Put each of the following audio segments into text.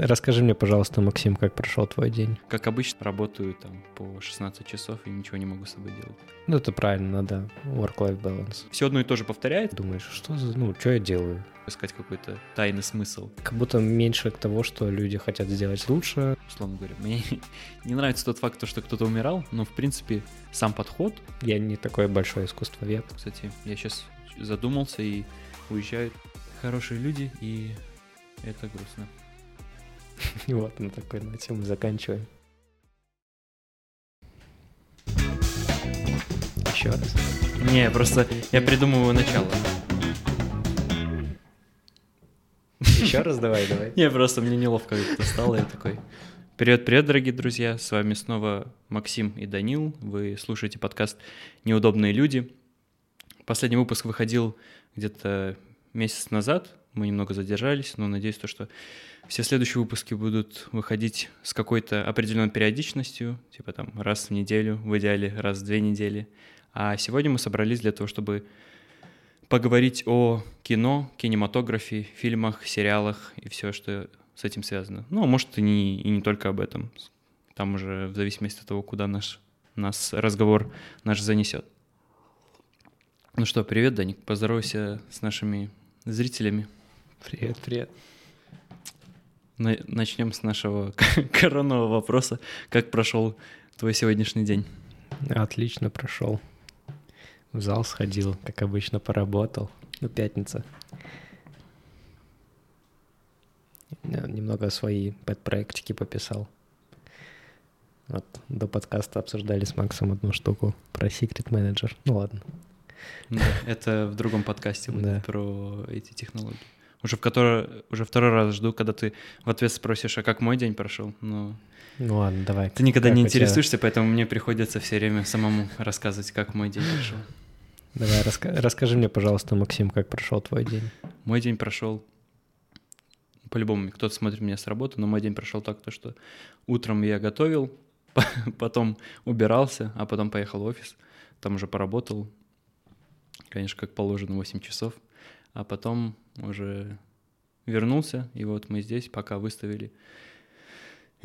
Расскажи мне, пожалуйста, Максим, как прошел твой день? Как обычно, работаю там по 16 часов и ничего не могу с собой делать. Ну, это правильно, надо. Work-life balance. Все одно и то же повторяет. Думаешь, что за... Ну, что я делаю? Искать какой-то тайный смысл. Как будто меньше того, что люди хотят сделать лучше. Условно говоря, мне не нравится тот факт, что кто-то умирал, но, в принципе, сам подход... Я не такой большой искусствовед. Кстати, я сейчас задумался и уезжают хорошие люди, и это грустно. И вот на такой ноте мы заканчиваем. Еще раз. Не, просто я придумываю начало. Еще раз давай, давай. Не, просто мне неловко это стало, я такой... Привет, привет, дорогие друзья, с вами снова Максим и Данил, вы слушаете подкаст «Неудобные люди». Последний выпуск выходил где-то месяц назад, мы немного задержались, но надеюсь, то, что все следующие выпуски будут выходить с какой-то определенной периодичностью, типа там раз в неделю, в идеале раз в две недели. А сегодня мы собрались для того, чтобы поговорить о кино, кинематографии, фильмах, сериалах и все, что с этим связано. Ну, а может, и не, и не только об этом. Там уже в зависимости от того, куда наш, нас разговор наш занесет. Ну что, привет, Даник, поздоровайся с нашими зрителями. Привет, привет. Начнем с нашего коронного вопроса. Как прошел твой сегодняшний день? Отлично прошел. В зал сходил, как обычно, поработал. Ну, пятница. Немного свои подпроектики пописал. Вот, до подкаста обсуждали с Максом одну штуку про Secret Manager. Ну ладно. Да, это в другом подкасте будет да. про эти технологии. Уже, в который, уже второй раз жду, когда ты в ответ спросишь, а как мой день прошел. Но ну ладно, давай. Ты никогда не интересуешься, тебя... поэтому мне приходится все время самому рассказывать, как мой день прошел. Давай, раска... расскажи мне, пожалуйста, Максим, как прошел твой день. Мой день прошел по-любому, кто-то смотрит меня с работы, но мой день прошел так, то, что утром я готовил, потом убирался, а потом поехал в офис, там уже поработал, конечно, как положено, 8 часов, а потом уже вернулся, и вот мы здесь пока выставили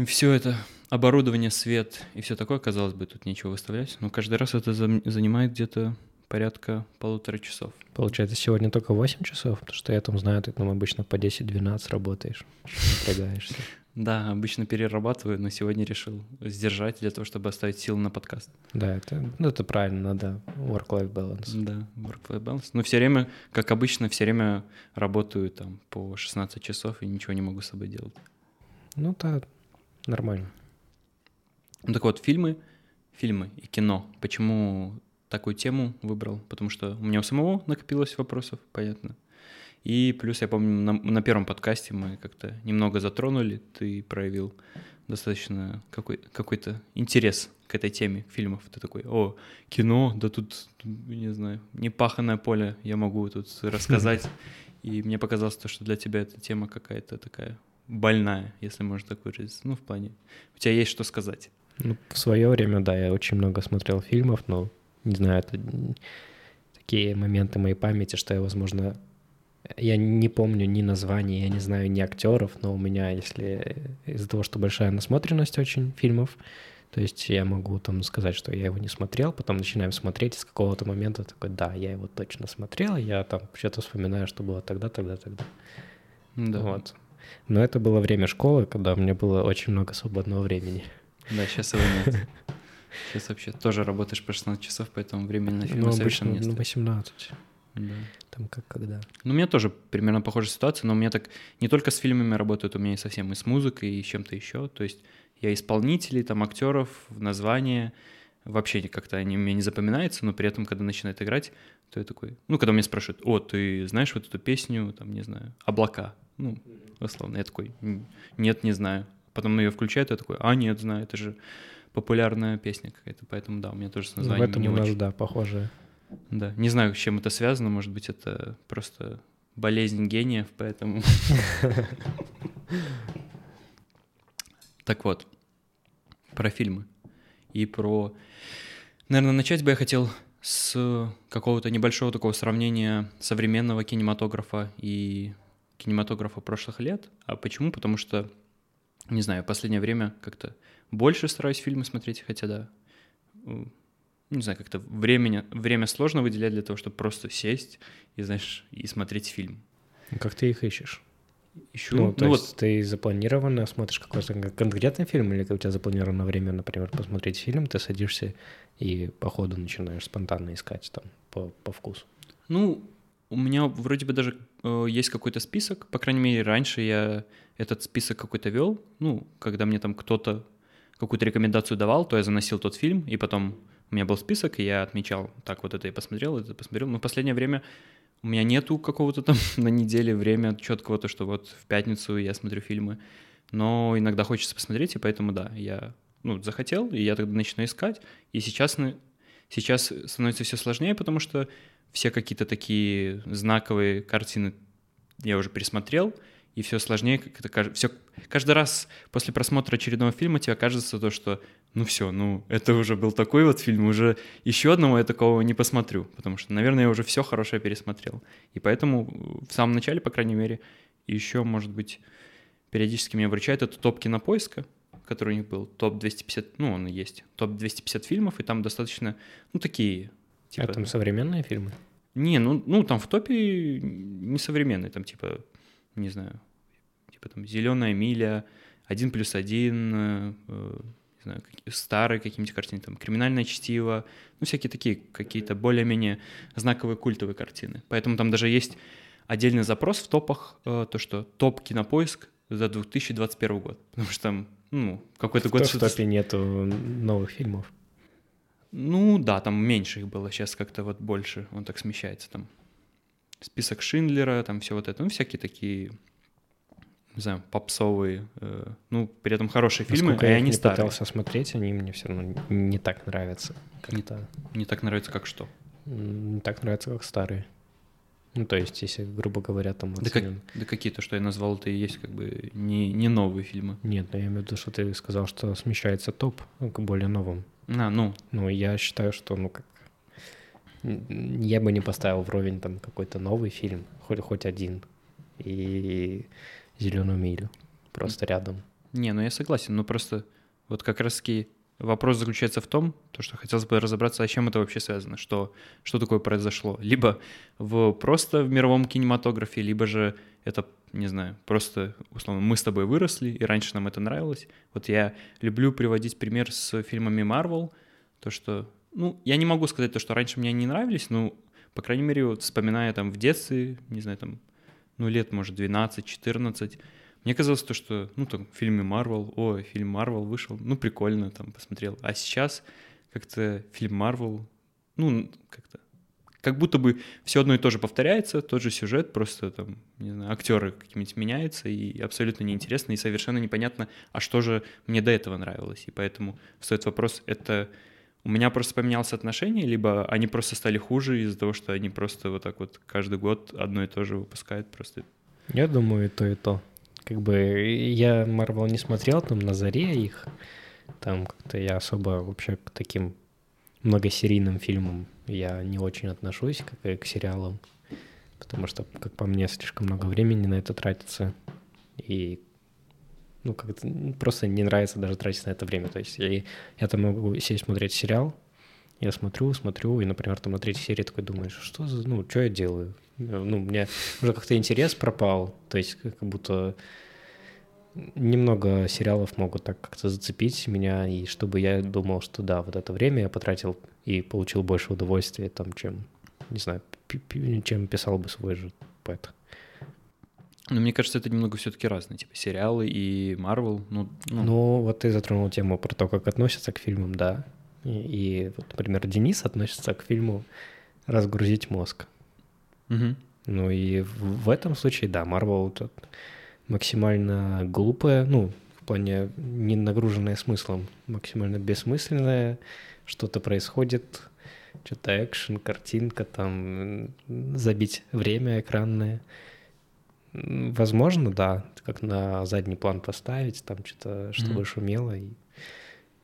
все это оборудование, свет и все такое, казалось бы, тут нечего выставлять, но каждый раз это занимает где-то порядка полутора часов. Получается, сегодня только 8 часов, потому что я там знаю, ты там обычно по 10-12 работаешь, напрягаешься. Да, обычно перерабатываю, но сегодня решил сдержать для того, чтобы оставить силы на подкаст. Да, это, ну, это правильно, надо work-life balance. Да, work-life balance. Но все время, как обычно, все время работаю там по 16 часов и ничего не могу с собой делать. Ну да, нормально. Ну так вот, фильмы, фильмы и кино. Почему такую тему выбрал? Потому что у меня у самого накопилось вопросов, понятно. И плюс, я помню, на, на первом подкасте мы как-то немного затронули, ты проявил достаточно какой, какой-то интерес к этой теме фильмов. Ты такой, о, кино, да тут, не знаю, непаханное поле, я могу тут рассказать. И мне показалось то, что для тебя эта тема какая-то такая больная, если можно так выразиться. Ну, в плане, у тебя есть что сказать. Ну, в свое время, да, я очень много смотрел фильмов, но, не знаю, это такие моменты моей памяти, что я, возможно, я не помню ни названий, я не знаю ни актеров, но у меня, если из-за того, что большая насмотренность очень фильмов, то есть я могу там сказать, что я его не смотрел, потом начинаем смотреть, и с какого-то момента такой, да, я его точно смотрел, я там что-то вспоминаю, что было тогда, тогда, тогда. Да. Вот. Но это было время школы, когда у меня было очень много свободного времени. Да, сейчас его нет. Сейчас вообще тоже работаешь по 16 часов, поэтому времени на фильмы ну, совершенно нет. Ну, 18. Да. Там как когда. Ну, у меня тоже примерно похожая ситуация, но у меня так не только с фильмами работают, у меня и совсем и с музыкой, и с чем-то еще. То есть я исполнителей, там, актеров, название, вообще как-то они мне не запоминаются, но при этом, когда начинает играть, то я такой, ну, когда меня спрашивают, о, ты знаешь вот эту песню, там, не знаю, «Облака», ну, условно, я такой, нет, не знаю. Потом ее включают, я такой, а, нет, знаю, это же популярная песня какая-то, поэтому да, у меня тоже с названием ну, В этом не у нас, очень. да, похожая. Да, не знаю, с чем это связано, может быть, это просто болезнь гениев, поэтому... Так вот, про фильмы и про... Наверное, начать бы я хотел с какого-то небольшого такого сравнения современного кинематографа и кинематографа прошлых лет. А почему? Потому что Не знаю, в последнее время как-то больше стараюсь фильмы смотреть, хотя да, не знаю, как-то времени, время сложно выделять для того, чтобы просто сесть и, знаешь, и смотреть фильм. Ну, Как ты их ищешь? Ищу, Ну, ну, то вот, есть ты запланированно смотришь какой-то кон- конкретный фильм, или у тебя запланировано время, например, посмотреть фильм, ты садишься и по ходу начинаешь спонтанно искать там по, по вкусу? ну, у меня вроде бы даже э, есть какой-то список, по крайней мере, раньше я этот список какой-то вел, ну, когда мне там кто-то какую-то рекомендацию давал, то я заносил тот фильм, и потом у меня был список, и я отмечал, так, вот это я посмотрел, это посмотрел. Но в последнее время у меня нету какого-то там на неделе время четкого, то, что вот в пятницу я смотрю фильмы. Но иногда хочется посмотреть, и поэтому, да, я ну, захотел, и я тогда начну искать. И сейчас, сейчас становится все сложнее, потому что все какие-то такие знаковые картины я уже пересмотрел, и все сложнее, как это. Все, каждый раз после просмотра очередного фильма тебе кажется то, что ну все, ну это уже был такой вот фильм, уже еще одного я такого не посмотрю, потому что, наверное, я уже все хорошее пересмотрел. И поэтому в самом начале, по крайней мере, еще, может быть, периодически меня вручает это топ кинопоиска, который у них был, топ 250, ну он и есть, топ 250 фильмов, и там достаточно, ну такие, типа... А там современные фильмы? Не, ну, ну там в топе не современный, там типа, не знаю, типа там «Зеленая миля», «Один плюс один», э, э, не знаю, старые какие-нибудь картины, там «Криминальное чтиво», ну всякие такие какие-то более-менее знаковые культовые картины. Поэтому там даже есть отдельный запрос в топах, э, то, что топ кинопоиск за 2021 год, потому что там, ну, какой-то год... В топе нету новых фильмов. ну да, там меньше их было, сейчас как-то вот больше, он так смещается там. Список Шиндлера, там все вот это, ну всякие такие, не знаю, попсовые, э, ну при этом хорошие фильмы, и я их они не старые. пытался смотреть, они мне все равно не так нравятся. Как-то Не так нравится, как что. не так нравятся, как старые. Ну, то есть, если, грубо говоря, там Да, как- да какие-то, что я назвал, это и есть как бы не, не новые фильмы. Нет, но я имею в виду, что ты сказал, что смещается топ к более новым. А, ну, Ну, я считаю, что, ну, как... Я бы не поставил вровень там какой-то новый фильм, хоть, хоть один, и «Зеленую милю» просто рядом. не, ну я согласен, но просто вот как раз таки вопрос заключается в том, то, что хотелось бы разобраться, а чем это вообще связано, что, что такое произошло. Либо в, просто в мировом кинематографе, либо же это, не знаю, просто, условно, мы с тобой выросли, и раньше нам это нравилось. Вот я люблю приводить пример с фильмами Marvel, то, что, ну, я не могу сказать то, что раньше мне они не нравились, но, по крайней мере, вот вспоминая там в детстве, не знаю, там, ну, лет, может, 12-14, мне казалось то, что, ну, там, в фильме Марвел, о, фильм Марвел вышел, ну, прикольно, там, посмотрел. А сейчас как-то фильм Марвел, ну, как-то, как будто бы все одно и то же повторяется, тот же сюжет, просто там, не знаю, актеры какие-нибудь меняются, и абсолютно неинтересно, и совершенно непонятно, а что же мне до этого нравилось. И поэтому встает вопрос, это у меня просто поменялось отношение, либо они просто стали хуже из-за того, что они просто вот так вот каждый год одно и то же выпускают просто. Я думаю, и то, и то. Как бы я Марвел не смотрел там на заре их. Там как-то я особо вообще к таким многосерийным фильмам я не очень отношусь, как и к сериалам. Потому что, как по мне, слишком много времени на это тратится. И ну, как-то просто не нравится даже тратить на это время. То есть я, я там могу сесть смотреть сериал, я смотрю, смотрю, и, например, там на третьей серии такой думаешь, что за, ну, что я делаю? Ну, у меня уже как-то интерес пропал, то есть как будто немного сериалов могут так как-то зацепить меня, и чтобы я думал, что да, вот это время я потратил и получил больше удовольствия, там, чем, не знаю, чем писал бы свой же поэт. Но мне кажется, это немного все-таки разные, типа сериалы и Марвел, ну, ну, Ну, вот ты затронул тему про то, как относятся к фильмам, да. И, и вот, например, Денис относится к фильму «Разгрузить мозг». мгм. Ну и в, в этом случае, да, Марвел тут максимально глупая, ну, в плане не нагруженная смыслом, максимально бессмысленная, что-то происходит, что-то экшен, картинка, там, забить время экранное. Возможно, да, как на задний план поставить, там что-то, чтобы Мгм. шумело и,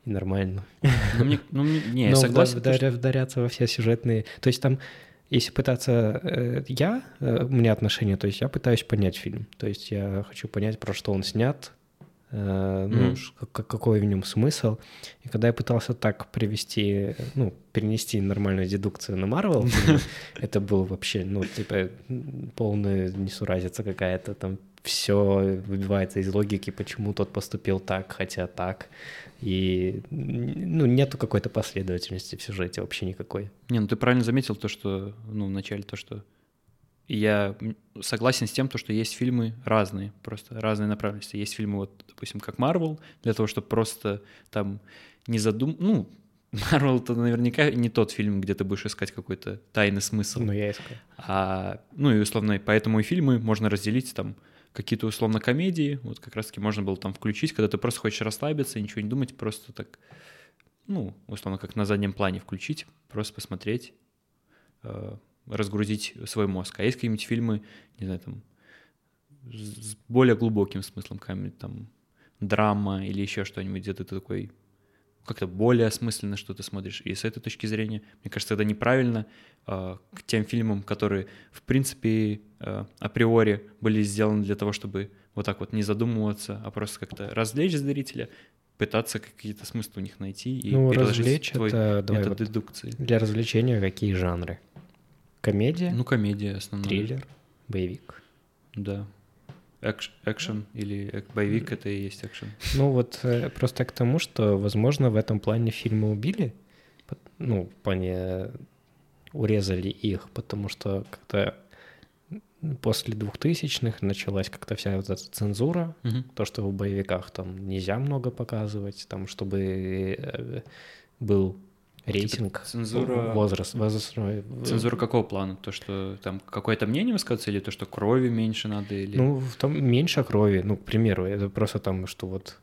и нормально. Ну, мне, ну, мне- не, я Но согласен, вда- то, что- вдаря- вдаряться во все сюжетные... То есть там, если пытаться... э, я, э, у меня отношение, то есть я пытаюсь понять фильм. То есть я хочу понять, про что он снят, э, ну, Мгм. какой в нем смысл. И когда я пытался так привести, ну, перенести нормальную дедукцию на Марвел, это было вообще, ну, типа, полная несуразица какая-то, там все выбивается из логики, почему тот поступил так, хотя так. И, ну, нету какой-то последовательности в сюжете вообще никакой. Не, ну ты правильно заметил то, что, ну, вначале то, что я м, согласен с тем, то, что есть фильмы разные, просто разные направленности. Есть фильмы, вот, допустим, как Марвел, для того, чтобы просто там не задум... Ну, Марвел это наверняка не тот фильм, где ты будешь искать какой-то тайный смысл. Ну, я искал. А, ну и условно, поэтому и фильмы можно разделить там какие-то условно комедии, вот как раз-таки можно было там включить, когда ты просто хочешь расслабиться, ничего не думать, просто так, ну, условно, как на заднем плане включить, просто посмотреть, э, разгрузить свой мозг. А есть какие-нибудь фильмы, не знаю, там, с более глубоким смыслом, какая-нибудь там драма или еще что-нибудь, где ты такой как-то более осмысленно что ты смотришь. И с этой точки зрения, мне кажется, это неправильно э, к тем фильмам, которые, в принципе, э, априори были сделаны для того, чтобы вот так вот не задумываться, а просто как-то развлечь зрителя, пытаться какие-то смыслы у них найти и Ну, переложить развлечь твой это, давай метод вот дедукции. Для развлечения какие жанры? Комедия, Ну, комедия основная. триллер, боевик. Да. Экш- экшен или эк- боевик — это и есть экшен. Ну вот э, просто к тому, что, возможно, в этом плане фильмы убили, ну, в плане э, урезали их, потому что как-то после двухтысячных началась как-то вся вот эта цензура, Мгм. то, что в боевиках там нельзя много показывать, там, чтобы э, был рейтинг, цензура- возраст, возрастной. Цензура какого плана? То, что там какое-то мнение высказывается, или то, что крови меньше надо, или... Ну, в том меньше крови, ну, к примеру, это просто там, что вот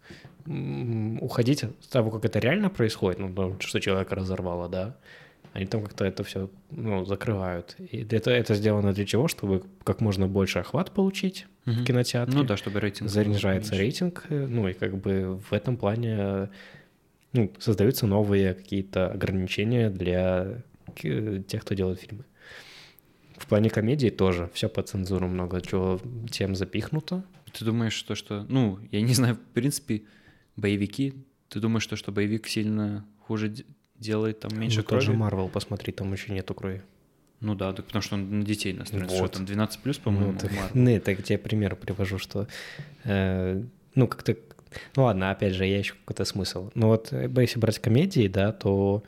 уходить от того, как это реально происходит, ну, что человека разорвало, да, они там как-то это все, ну, закрывают. И это, это сделано для чего? Чтобы как можно больше охват получить Мгм. в кинотеатре. Ну да, чтобы рейтинг... меньше. рейтинг, э, ну, и как бы в этом плане ну, создаются новые какие-то ограничения для к- тех, кто делает фильмы. В плане комедии тоже все по цензуру много чего тем запихнуто. Ты думаешь, что, что... Ну, я не знаю, в принципе, боевики... Ты думаешь, что, что боевик сильно хуже делает, там меньше ну, тот крови? же Марвел, посмотри, там еще нету крови. Ну да, так потому что он на детей настроен. Что Вот. там 12 плюс, по-моему, Ну, так, Marvel. не, так тебе пример привожу, что э, ну как-то, ну ладно, опять же, я ищу какой-то смысл. Но вот э, если брать комедии, да, то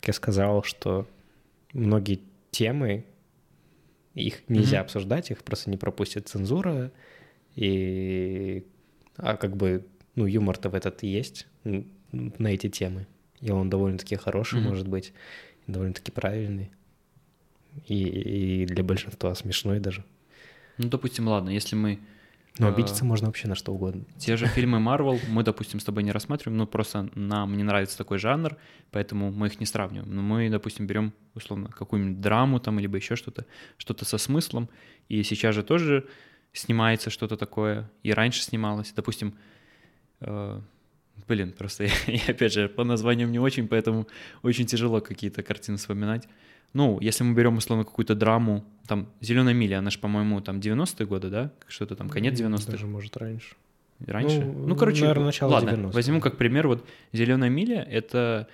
как я сказал, что многие темы их нельзя Мгм. обсуждать, их просто не пропустит цензура, и а как бы ну юмор-то в этот есть на эти темы, и он довольно-таки хороший, Мгм. может быть, довольно-таки правильный. И, и для большинства смешной даже. Ну, допустим, ладно, если мы Но А. обидеться можно вообще на что угодно. те же фильмы Marvel мы, допустим, с тобой не рассматриваем, ну, просто нам не нравится такой жанр, поэтому мы их не сравниваем. Но мы, допустим, берем, условно, какую-нибудь драму там, либо еще что-то, что-то со смыслом, и сейчас же тоже снимается что-то такое, и раньше снималось. Допустим, э, блин, просто я, я, опять же, по названиям не очень, поэтому очень тяжело какие-то картины вспоминать. Ну, если мы берем, условно, какую-то драму, там, «Зеленая миля», она же, по-моему, там 90-е годы, да? Что-то там, конец 90-х. Даже, может, раньше. Раньше? Ну, Ну, короче, наверное, начало ладно, 90-х. возьму как пример вот «Зеленая миля» — это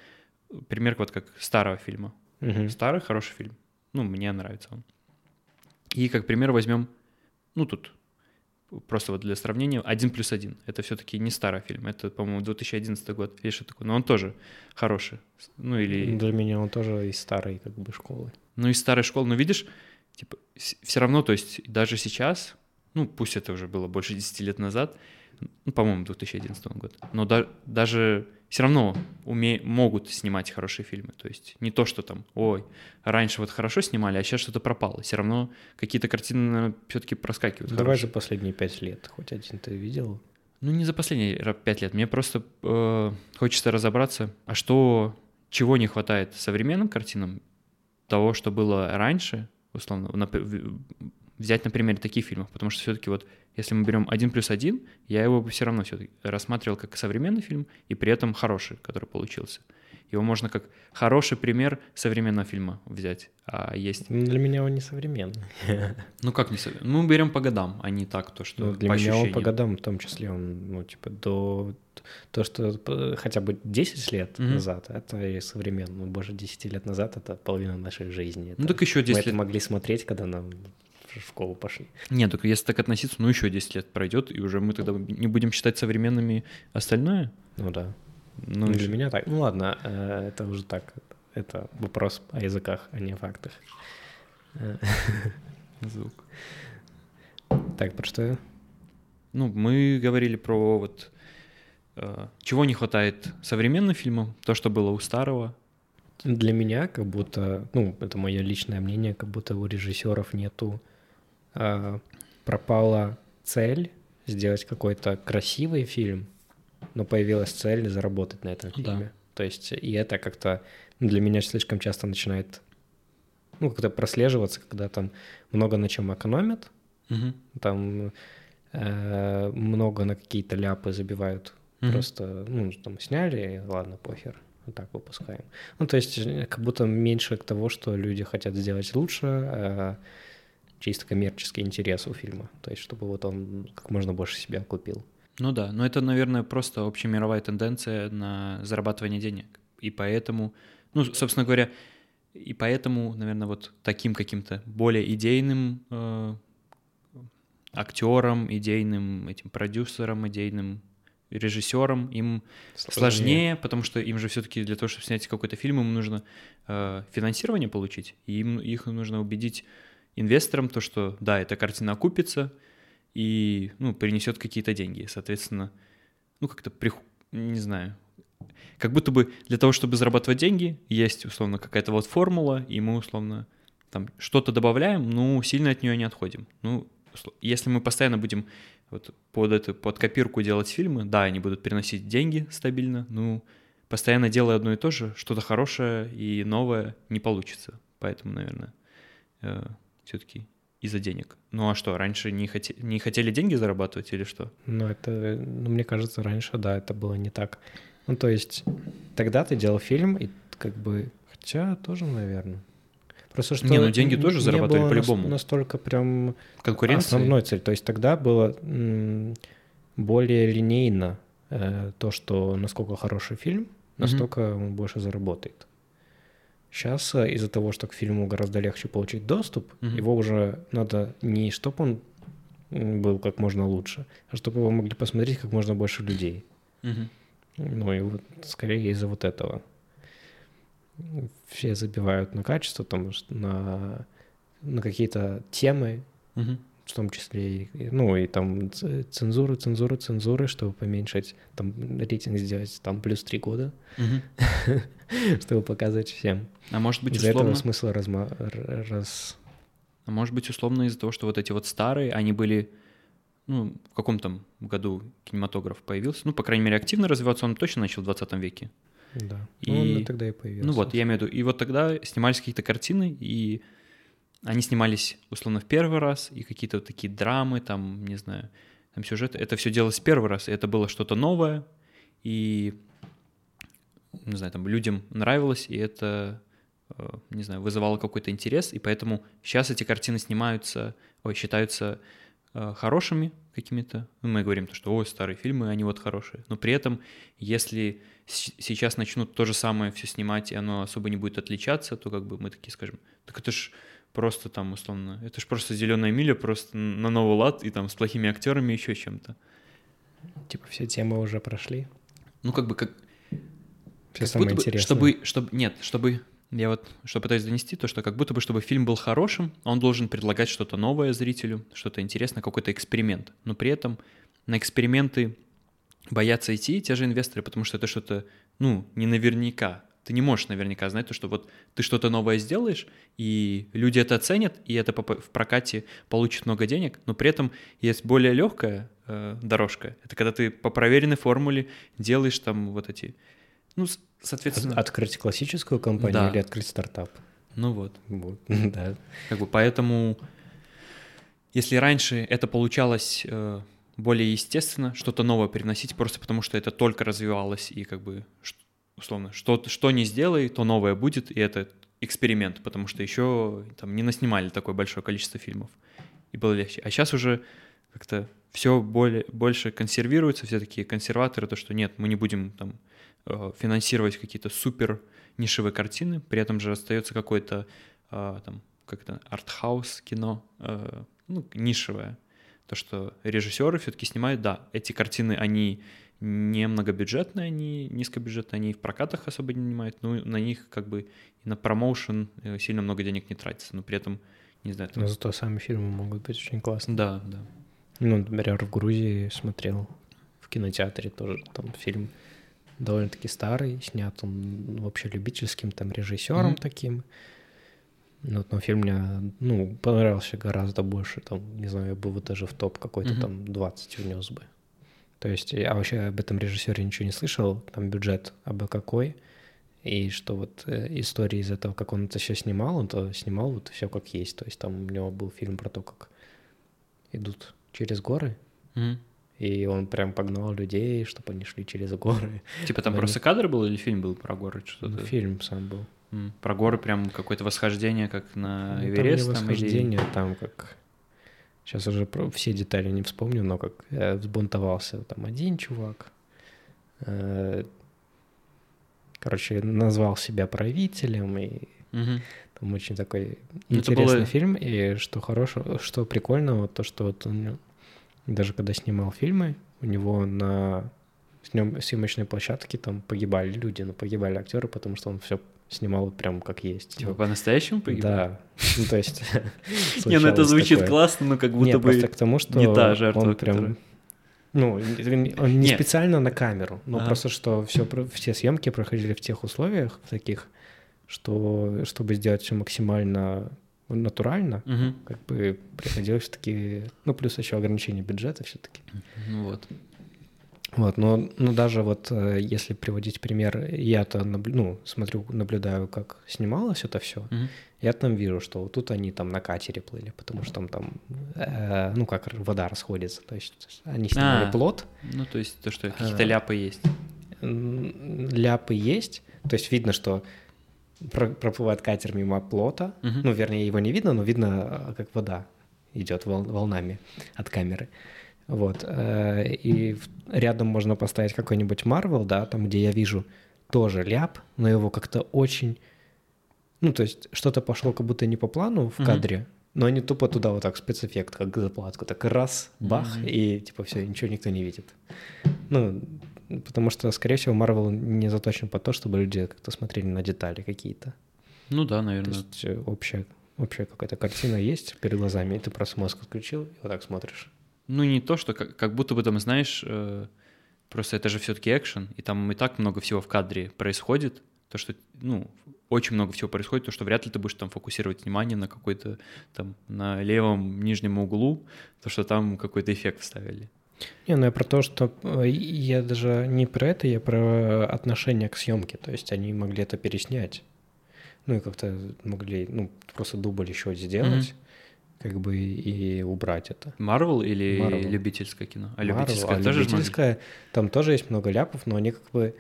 пример вот как старого фильма. Мгм. Старый, хороший фильм. Ну, мне нравится он. И как пример возьмем, ну, тут просто вот для сравнения, «Один плюс один». Это все-таки не старый фильм, это, по-моему, 2011 год или что такое, но он тоже хороший. Ну, или... Для меня он тоже из старой как бы школы. Ну, из старой школы, но видишь, типа, все равно, то есть даже сейчас, ну, пусть это уже было больше 10 лет назад, ну, по-моему, 2011 год, но да- даже все равно уме- могут снимать хорошие фильмы. То есть не то, что там, ой, раньше вот хорошо снимали, а сейчас что-то пропало. Все равно какие-то картины все-таки проскакивают. Давай хорошие. за последние пять лет. Хоть один ты видел? Ну, не за последние пять лет. Мне просто э, хочется разобраться, а что, чего не хватает современным картинам, того, что было раньше, условно, в- взять на примере таких фильмов, потому что все-таки вот, если мы берем один плюс один, я его все равно все-таки рассматривал как современный фильм и при этом хороший, который получился. Его можно как хороший пример современного фильма взять. А есть... Ну, для меня он не современный. Ну как не современный? Мы берем по годам, а не так, то, что Ну, для по меня он по ощущениям. годам, в том числе, он, ну, типа, до... То, что п- хотя бы 10 лет Мгм. назад, это и современно. Ну, больше 10 лет назад это половина нашей жизни. Это- Ну так еще Мы 10 это лет. могли смотреть, когда нам в школу пошли. Нет, только если так относиться, ну еще 10 лет пройдет, и уже мы тогда не будем считать современными остальное. Ну да. Ну, Ну, для меня так. Ну ладно, э, это уже так. Это вопрос о языках, а не о фактах. Э, звук. Так, про что я? Ну, мы говорили про вот э, чего не хватает современным фильмам, то, что было у старого. Для меня как будто, ну, это мое личное мнение, как будто у режиссеров нету, а, пропала цель сделать какой-то красивый фильм, но появилась цель заработать на этом Да. фильме. То есть и это как-то для меня слишком часто начинает, ну, как-то прослеживаться, когда там много на чем экономят, Мгм. там э, много на какие-то ляпы забивают. Мгм. Просто, ну, там сняли, и ладно, похер, вот так выпускаем. Ну, то есть э, как будто меньше к того, что люди хотят сделать лучше, а чисто коммерческий интерес у фильма. То есть чтобы вот он как можно больше себя окупил. Ну да, но это, наверное, просто общемировая тенденция на зарабатывание денег. И поэтому, ну, собственно говоря, и поэтому, наверное, вот таким каким-то более идейным э, актерам, идейным этим продюсерам, идейным режиссерам им сложнее, потому что им же все-таки для того, чтобы снять какой-то фильм, им нужно э, финансирование получить, и им их нужно убедить инвесторам то, что да, эта картина окупится и ну, принесет какие-то деньги, соответственно, ну как-то прих... не знаю, как будто бы для того, чтобы зарабатывать деньги, есть условно какая-то вот формула, и мы условно там что-то добавляем, ну сильно от нее не отходим. Ну если мы постоянно будем вот под эту под копирку делать фильмы, да, они будут приносить деньги стабильно, ну постоянно делая одно и то же, что-то хорошее и новое не получится. Поэтому, наверное, все-таки из-за денег. Ну а что, раньше не, хоте- не хотели деньги зарабатывать или что? Ну, это, ну, мне кажется, раньше, да, это было не так. Ну, то есть тогда ты делал фильм, и как бы... Хотя тоже, наверное. Просто что... Не, ну деньги тоже зарабатывали по-любому. настолько прям Конкуренция? основной цель. То есть тогда было более линейно э, то, что насколько хороший фильм, настолько он больше заработает. Сейчас из-за того, что к фильму гораздо легче получить доступ, Мгм. его уже надо не чтобы он был как можно лучше, а чтобы его могли посмотреть как можно больше людей. Мгм. Ну и вот скорее из-за вот этого. Все забивают на качество, там, на, на какие-то темы, Мгм. в том числе, ну и там цензуры, цензуры, цензуры, чтобы поменьшить, там рейтинг сделать там плюс три года, Мгм. чтобы показать всем. А может быть, Из-за этого смысла разма- раз... А может быть, условно из-за того, что вот эти вот старые, они были, ну, в каком там году кинематограф появился? Ну, по крайней мере, активно развиваться он точно начал в 20 веке. Да. И- Ну, он и тогда и появился. Ну вот, я имею в виду. И вот тогда снимались какие-то картины, и они снимались, условно, в первый раз, и какие-то вот такие драмы, там, не знаю, там сюжеты. Это все делалось в первый раз, и это было что-то новое, и, не знаю, там людям нравилось, и это, э, не знаю, вызывало какой-то интерес, и поэтому сейчас эти картины снимаются, ой, считаются хорошими какими-то. Ну, мы говорим, то, что, ой, старые фильмы, они вот хорошие. Но при этом, если сейчас начнут то же самое все снимать, и оно особо не будет отличаться, то как бы мы такие скажем, так это ж просто там условно, это ж просто зеленая миля, просто на новый лад и там с плохими актерами еще чем-то. Типа все темы уже прошли, Ну как бы как, все как самое будто бы, интересное. чтобы, чтобы, нет, чтобы, я вот что пытаюсь донести, то, что как будто бы, чтобы фильм был хорошим, он должен предлагать что-то новое зрителю, что-то интересное, какой-то эксперимент. Но при этом на эксперименты боятся идти те же инвесторы, потому что это что-то, ну, не наверняка. Ты не можешь наверняка знать то, что вот ты что-то новое сделаешь, и люди это оценят, и это в прокате получит много денег, но при этом есть более легкая э, дорожка. Это когда ты по проверенной формуле делаешь там вот эти, ну, соответственно, Открыть классическую компанию Да. или открыть стартап? ну вот. Вот, да. Как бы поэтому, если раньше это получалось э, более естественно, что-то новое приносить, просто потому что это только развивалось и как бы условно, что, что не сделай, то новое будет, и это эксперимент, потому что еще там не наснимали такое большое количество фильмов, и было легче. А сейчас уже как-то все более, больше консервируется, все такие консерваторы, то, что нет, мы не будем там финансировать какие-то супер нишевые картины, при этом же остается какой-то э, там как-то артхаус кино, э, ну, нишевое. То, что режиссеры все-таки снимают, да, эти картины, они не многобюджетные, они низкобюджетные, они в прокатах особо не снимают, но на них как бы и на промоушен сильно много денег не тратится, но при этом, не знаю... Там... Но зато сами фильмы могут быть очень классные. Да, да. Ну, например, в Грузии смотрел в кинотеатре тоже там фильм довольно-таки старый, снят он вообще любительским там режиссером mm-hmm. таким. Ну, но фильм мне, ну, понравился гораздо больше, там, не знаю, я бы его даже в топ какой-то mm-hmm. там 20 внес бы. То есть я вообще об этом режиссере ничего не слышал, там бюджет абы какой, и что вот э, история из этого, как он это все снимал, он то снимал вот все как есть, то есть там у него был фильм про то, как идут через горы, mm-hmm. И он прям погнал людей, чтобы они шли через горы. Типа там просто они... кадр был или фильм был про горы? Что-то? Ну, фильм сам был. Про горы прям какое-то восхождение, как на ну, Эверест? Там, не восхождение, или... там как... Сейчас уже про все детали не вспомню, но как э, взбунтовался там один чувак. Э, короче, назвал себя правителем и угу. Там очень такой ну, интересный было... фильм, и что хорошего, что прикольного, то, что вот он даже когда снимал фильмы, у него на съемочной площадке там погибали люди, но погибали актеры, потому что он все снимал прям как есть. Типа по-настоящему погибали? Да. Ну, то есть... Не, ну это звучит классно, но как будто бы к тому, что не та жертва, он прям... Ну, он не специально на камеру, но просто что все, все съемки проходили в тех условиях, в таких, что чтобы сделать все максимально натурально, угу. как бы приходилось все-таки, ну плюс еще ограничение бюджета все-таки. Ну вот. Вот, но ну, даже вот э, если приводить пример, я-то ну, смотрю, наблюдаю, как снималось это все, угу. я там вижу, что вот тут они там на катере плыли, потому что там, там э, ну как вода расходится, то есть они снимали а, плот. Ну то есть то, что какие-то а, ляпы есть. Ляпы есть, то есть видно, что проплывает катер мимо плота, угу. ну, вернее, его не видно, но видно, э, как вода идет вол волнами от камеры. Вот. Э, и рядом можно поставить какой-нибудь Marvel, да, там, где я вижу тоже ляп, но его как-то очень... Ну, то есть что-то пошло как будто не по плану в кадре, mm но они тупо туда вот так спецэффект, как заплатку, так раз, бах, mm и типа все, ничего никто не видит. Ну, потому что, скорее всего, Marvel не заточен под то, чтобы люди как-то смотрели на детали какие-то. Ну да, наверное. То есть э, общая, общая какая-то картина есть перед глазами, и ты просто мозг отключил и вот так смотришь. Ну не то, что как, как будто бы там, знаешь, э, просто это же все-таки экшен, и там и так много всего в кадре происходит, то, что, ну, очень много всего происходит, то, что вряд ли ты будешь там фокусировать внимание на какой-то там, на левом нижнем углу, то, что там какой-то эффект вставили. Не, ну я про то, что э, я даже не про это, я про отношение к съемке. То есть они могли это переснять. Ну и как-то могли, ну, просто дубль еще сделать, mm-hmm. как бы и убрать это. Марвел или Marvel. любительское кино? А любительское Marvel, тоже а любительское, там тоже есть много ляпов, но они как бы...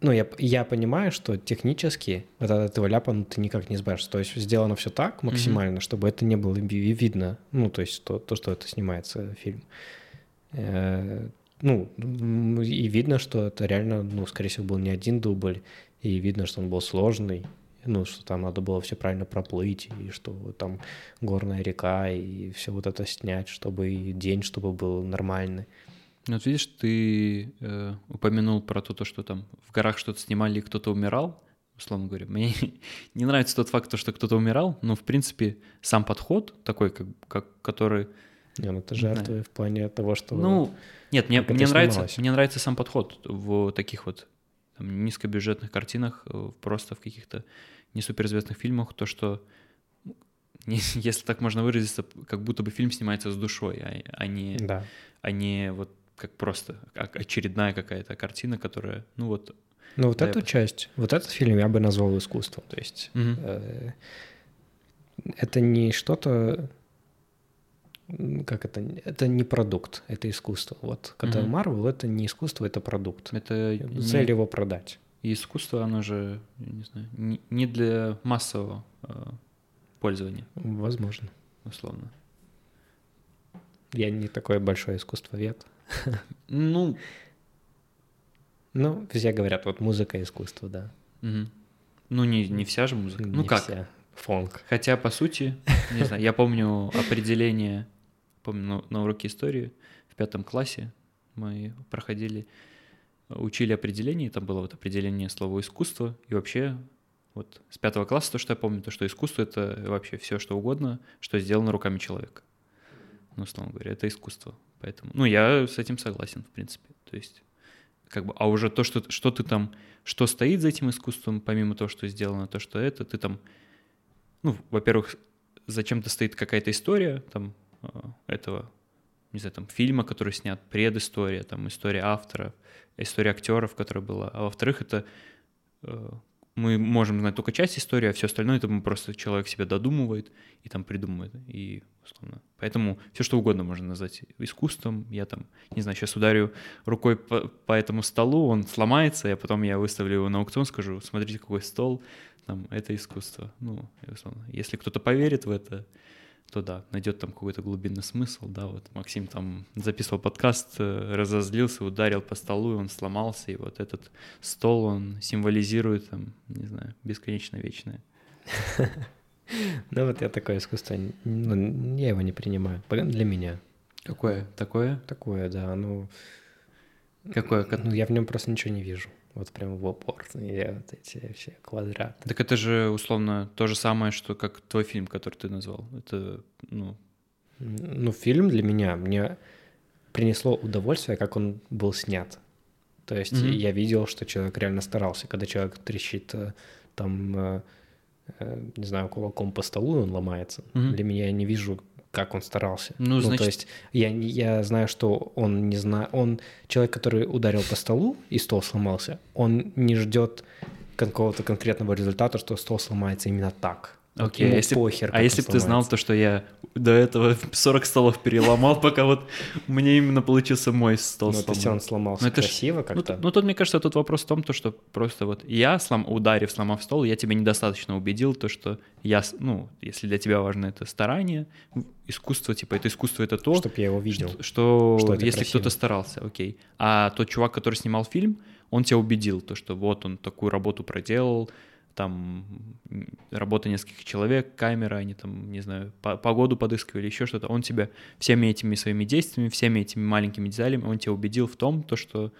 Ну, я, я понимаю, что технически от этого ляпа ну, ты никак не избавишься. То есть сделано все так максимально, mm-hmm. чтобы это не было видно. Ну, то есть то, то что это снимается фильм. Э, ну, и видно, что это реально, ну, скорее всего, был не один дубль, и видно, что он был сложный, ну, что там надо было все правильно проплыть, и что там горная река, и все вот это снять, чтобы и день, чтобы был нормальный. Ну, вот видишь, ты э, упомянул про то, то, что там в горах что-то снимали, и кто-то умирал, условно говоря. Мне не нравится тот факт, что кто-то умирал, но, в принципе, сам подход такой, как, как, который не, ну это жертвы да. в плане того, что... Ну, нет, мне, мне, нравится, мне нравится сам подход в таких вот там, низкобюджетных картинах, э, просто в каких-то не суперизвестных фильмах, то, что, если так можно выразиться, как будто бы фильм снимается с душой, а, а, не, да. а не вот как просто очередная какая-то картина, которая, ну вот... Ну вот да, эту я... часть, вот этот фильм я бы назвал искусством, то есть угу. э, это не что-то как это, это не продукт, это искусство. Вот когда Мгм. Marvel это не искусство, это продукт. Это Цель не- его продать. и искусство, оно же, не знаю, не, для массового э, пользования, Возможно. условно. Я не такой большой искусствовед. Ну, Ну, все говорят, вот музыка искусство, да. мгм. ну не, не вся же музыка. ну Не как? вся. Фонк. Хотя, по сути, не знаю, я помню определение, помню на, на уроке истории в пятом классе мы проходили, учили определение, там было вот определение слова искусство, и вообще вот с пятого класса то, что я помню, то, что искусство — это вообще все, что угодно, что сделано руками человека. Ну, условно говоря, это искусство. Поэтому, ну, я с этим согласен, в принципе. То есть, как бы, а уже то, что, что ты там, что стоит за этим искусством, помимо того, что сделано, то, что это, ты там ну, во-первых, зачем-то стоит какая-то история там э, этого, не знаю, там фильма, который снят, предыстория, там история автора, история актеров, которая была. А во-вторых, это э, мы можем знать только часть истории, а все остальное это просто человек себе додумывает и там придумывает. И условно. Поэтому все что угодно можно назвать искусством. Я там, не знаю, сейчас ударю рукой по, по этому столу, он сломается, а потом я выставлю его на аукцион, скажу, смотрите, какой стол, там, это искусство. Ну, условно. Если кто-то поверит в это, то да, найдет там какой-то глубинный смысл, да, вот Максим там записывал подкаст, э, разозлился, ударил по столу, и он сломался, и вот этот стол, он символизирует, там, не знаю, бесконечно вечное. Ну вот я такое искусство, ну, я его не принимаю. Для меня. Какое? Такое? Такое, да, ну, Какое? ну я в нем просто ничего не вижу. Вот прям в упор. Я вот эти все квадраты. Так это же условно то же самое, что как твой фильм, который ты назвал. Это, ну, Ну, фильм для меня мне принесло удовольствие, как он был снят. То есть Мгм. я видел, что человек реально старался. Когда человек трещит э, там, э, не знаю, кулаком по столу, и он ломается. Мгм. Для меня я не вижу, как он старался. Ну, значит- то есть я, не- я знаю, что он не знает... Он человек, который ударил по столу, и стол сломался, он не ждет какого-то конкретного результата, что стол сломается именно так. Окей, ему а если, похер, а если бы ты знал то, что я до этого 40 столов переломал, пока вот мне именно получился мой стол Ну, то есть он сломался Ну, красиво Ну, как-то. ну, тут, мне кажется, тут вопрос в том, то, что просто вот я, слом, ударив, сломав стол, я тебя недостаточно убедил, то, что я, ну, если для тебя важно это старание, искусство, типа, это искусство, это то, Чтоб я его видел. что, если кто-то старался, окей. А тот чувак, который снимал фильм, он тебя убедил, то, что вот он такую работу проделал, там работа нескольких человек, камера, они там, не знаю, по- погоду подыскивали, еще что-то. Он тебя всеми этими своими действиями, всеми этими маленькими деталями, он тебя убедил в том, то, что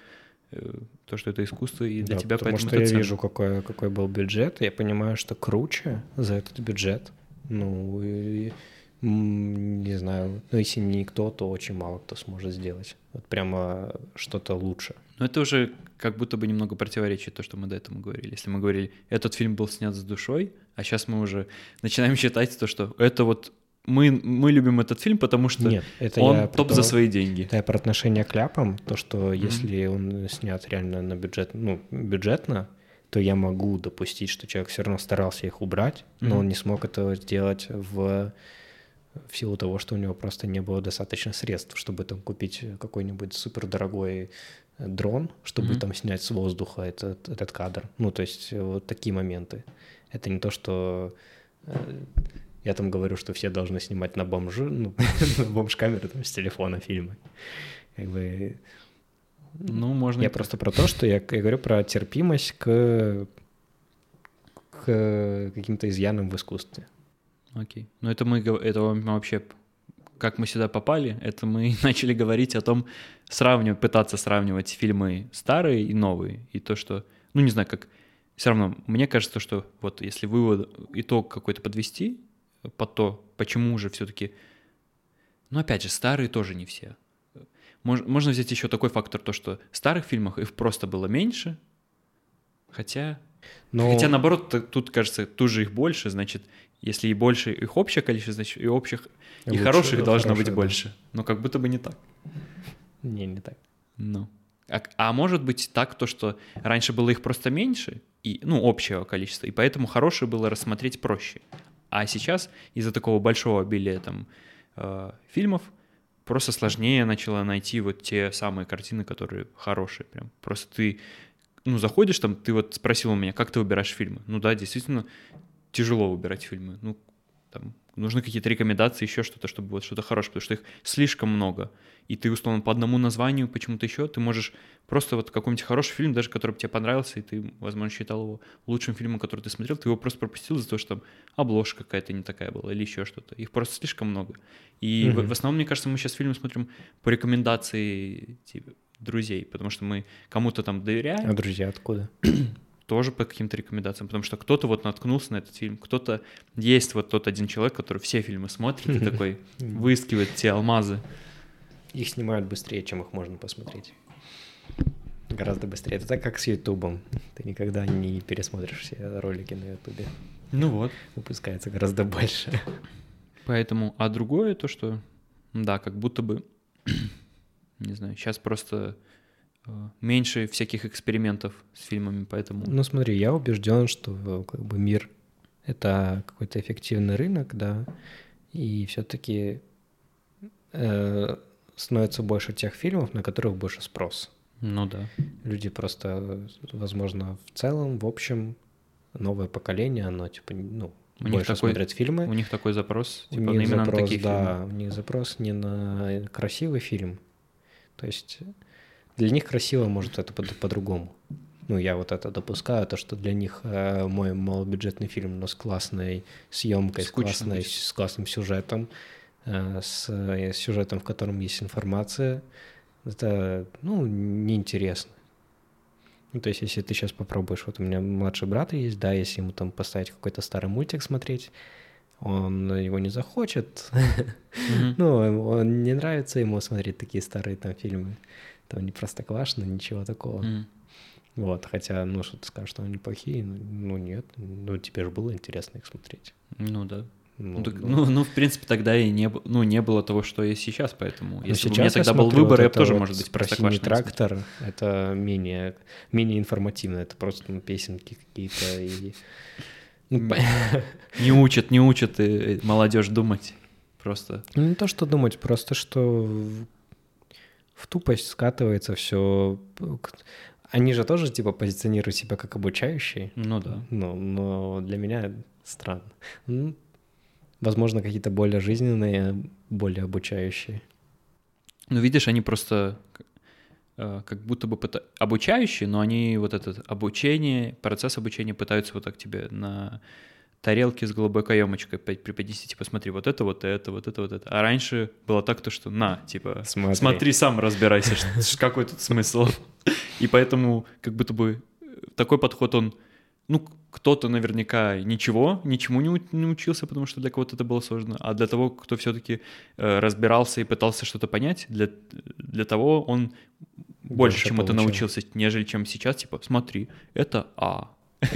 э, то, что это искусство, и для Да, тебя потому поэтому что я ценно. вижу, какой, какой был бюджет, я понимаю, что круче за этот бюджет. Ну, и, не знаю, ну, если не никто, то очень мало кто сможет сделать. Вот прямо что-то лучше. Но это уже как будто бы немного противоречит то, что мы до этого говорили. Если мы говорили, этот фильм был снят с душой, а сейчас мы уже начинаем считать то, что это вот мы, мы любим этот фильм, потому что Нет, это он топ про за то- свои деньги. Это я про отношение к ляпам, то, что если он снят реально на бюджет, ну, бюджетно, то я могу допустить, что человек все равно старался их убрать, но Мгм. он не смог этого сделать в, в силу того, что у него просто не было достаточно средств, чтобы там купить какой-нибудь супердорогой э, дрон, чтобы Мгм. там снять с воздуха этот, этот кадр. Ну, то есть э, вот такие моменты. Это не то, что э, я там говорю, что все должны снимать на бомжи, ну, на бомж-камеры там, с телефона фильмы. Как бы Ну, можно... я просто про то, что я, я говорю про терпимость к, к каким-то изъянам в искусстве. Окей. Ну, это мы, это вообще... Как мы сюда попали, это мы начали говорить о том, сравнивать, пытаться сравнивать фильмы старые и новые. И то, что... Ну, не знаю, как... Все равно, мне кажется, что вот если вывод, итог какой-то подвести под то, почему же все-таки... Ну, опять же, старые тоже не все. Мож- можно взять еще такой фактор, то, что в старых фильмах их просто было меньше, хотя... Но Хотя, наоборот, тут, кажется, тут же их больше, значит, если и больше их общее количество, значит, и общих, и Лучше, хороших должно хороших, быть да. больше. Но как будто бы не так. не, не так. Ну. А, а может быть так, то, что раньше было их просто меньше, и, ну, общего количества, и поэтому хорошее было рассмотреть проще. А сейчас из-за такого большого обилия там э, фильмов просто сложнее начала найти вот те самые картины, которые хорошие прям. Просто ты, ну, заходишь там, ты вот спросил у меня, как ты выбираешь фильмы? Ну да, действительно, тяжело выбирать фильмы. Ну, там, нужны какие-то рекомендации, еще что-то, чтобы вот что-то хорошее, потому что их слишком много. И ты, условно, по одному названию почему-то еще, ты можешь просто вот какой-нибудь хороший фильм, даже который тебе понравился, и ты, возможно, считал его лучшим фильмом, который ты смотрел, ты его просто пропустил из-за того, что там обложка какая-то не такая была или еще что-то. Их просто слишком много. И mm-hmm. в, в основном, мне кажется, мы сейчас фильмы смотрим по рекомендации типа, друзей, потому что мы кому-то там доверяем. А друзья откуда? тоже по каким-то рекомендациям, потому что кто-то вот наткнулся на этот фильм, кто-то есть вот тот один человек, который все фильмы смотрит и такой выискивает те алмазы. Их снимают быстрее, чем их можно посмотреть. Гораздо быстрее. Это так, как с Ютубом. Ты никогда не пересмотришь все ролики на Ютубе. Ну вот. Выпускается гораздо больше. Поэтому, а другое то, что, да, как будто бы, не знаю, сейчас просто меньше всяких экспериментов с фильмами, поэтому... Ну смотри, я убежден, что как бы мир — это какой-то эффективный рынок, да, и все-таки э, становится больше тех фильмов, на которых больше спрос. Ну да. Люди просто, возможно, в целом, в общем, новое поколение, оно типа, ну, у больше них такой, смотрят фильмы. У них такой запрос, типа, у них именно запрос, на такие да, фильмы. у них запрос не на красивый фильм, то есть для них красиво, может, это по- по-другому. Ну, я вот это допускаю, то, что для них э, мой малобюджетный фильм, но с классной съемкой, с, классной, с классным сюжетом, э, с, э, с сюжетом, в котором есть информация, это, ну, неинтересно. Ну, то есть, если ты сейчас попробуешь, вот у меня младший брат есть, да, если ему там поставить какой-то старый мультик смотреть, он его не захочет. ну, он не нравится ему смотреть такие старые там фильмы там не простоквашино, ничего такого. Mm. Вот, хотя, ну, что ты скажешь, что они плохие, ну, ну нет, ну, тебе же было интересно их смотреть. Ну, да. Ну, ну, так, ну, ну, ну, в принципе, тогда и не, ну, не было того, что есть сейчас, поэтому Но если бы у меня тогда был выбор, вот я бы тоже, вот может быть, про синий трактор, это менее, менее информативно, это просто ну, песенки какие-то и... Не учат, не учат молодежь думать, просто. Ну, не то, что думать, просто что в тупость скатывается все. Они же тоже типа позиционируют себя как обучающие. Ну да. Ну, но для меня странно. Ну, возможно, какие-то более жизненные, более обучающие. Ну, видишь, они просто э, как будто бы пыта... обучающие, но они вот этот обучение, процесс обучения пытаются вот так тебе на тарелки с голубой каемочкой преподнести, типа, смотри, вот это, вот это, вот это, вот это. А раньше было так, то, что на, типа, смотри, смотри сам разбирайся, какой тут смысл. И поэтому как будто бы такой подход, он, ну, кто-то наверняка ничего, ничему не, учился, потому что для кого-то это было сложно, а для того, кто все-таки э, разбирался и пытался что-то понять, для, для того он больше, больше чему-то научился, нежели чем сейчас, типа, смотри, это А.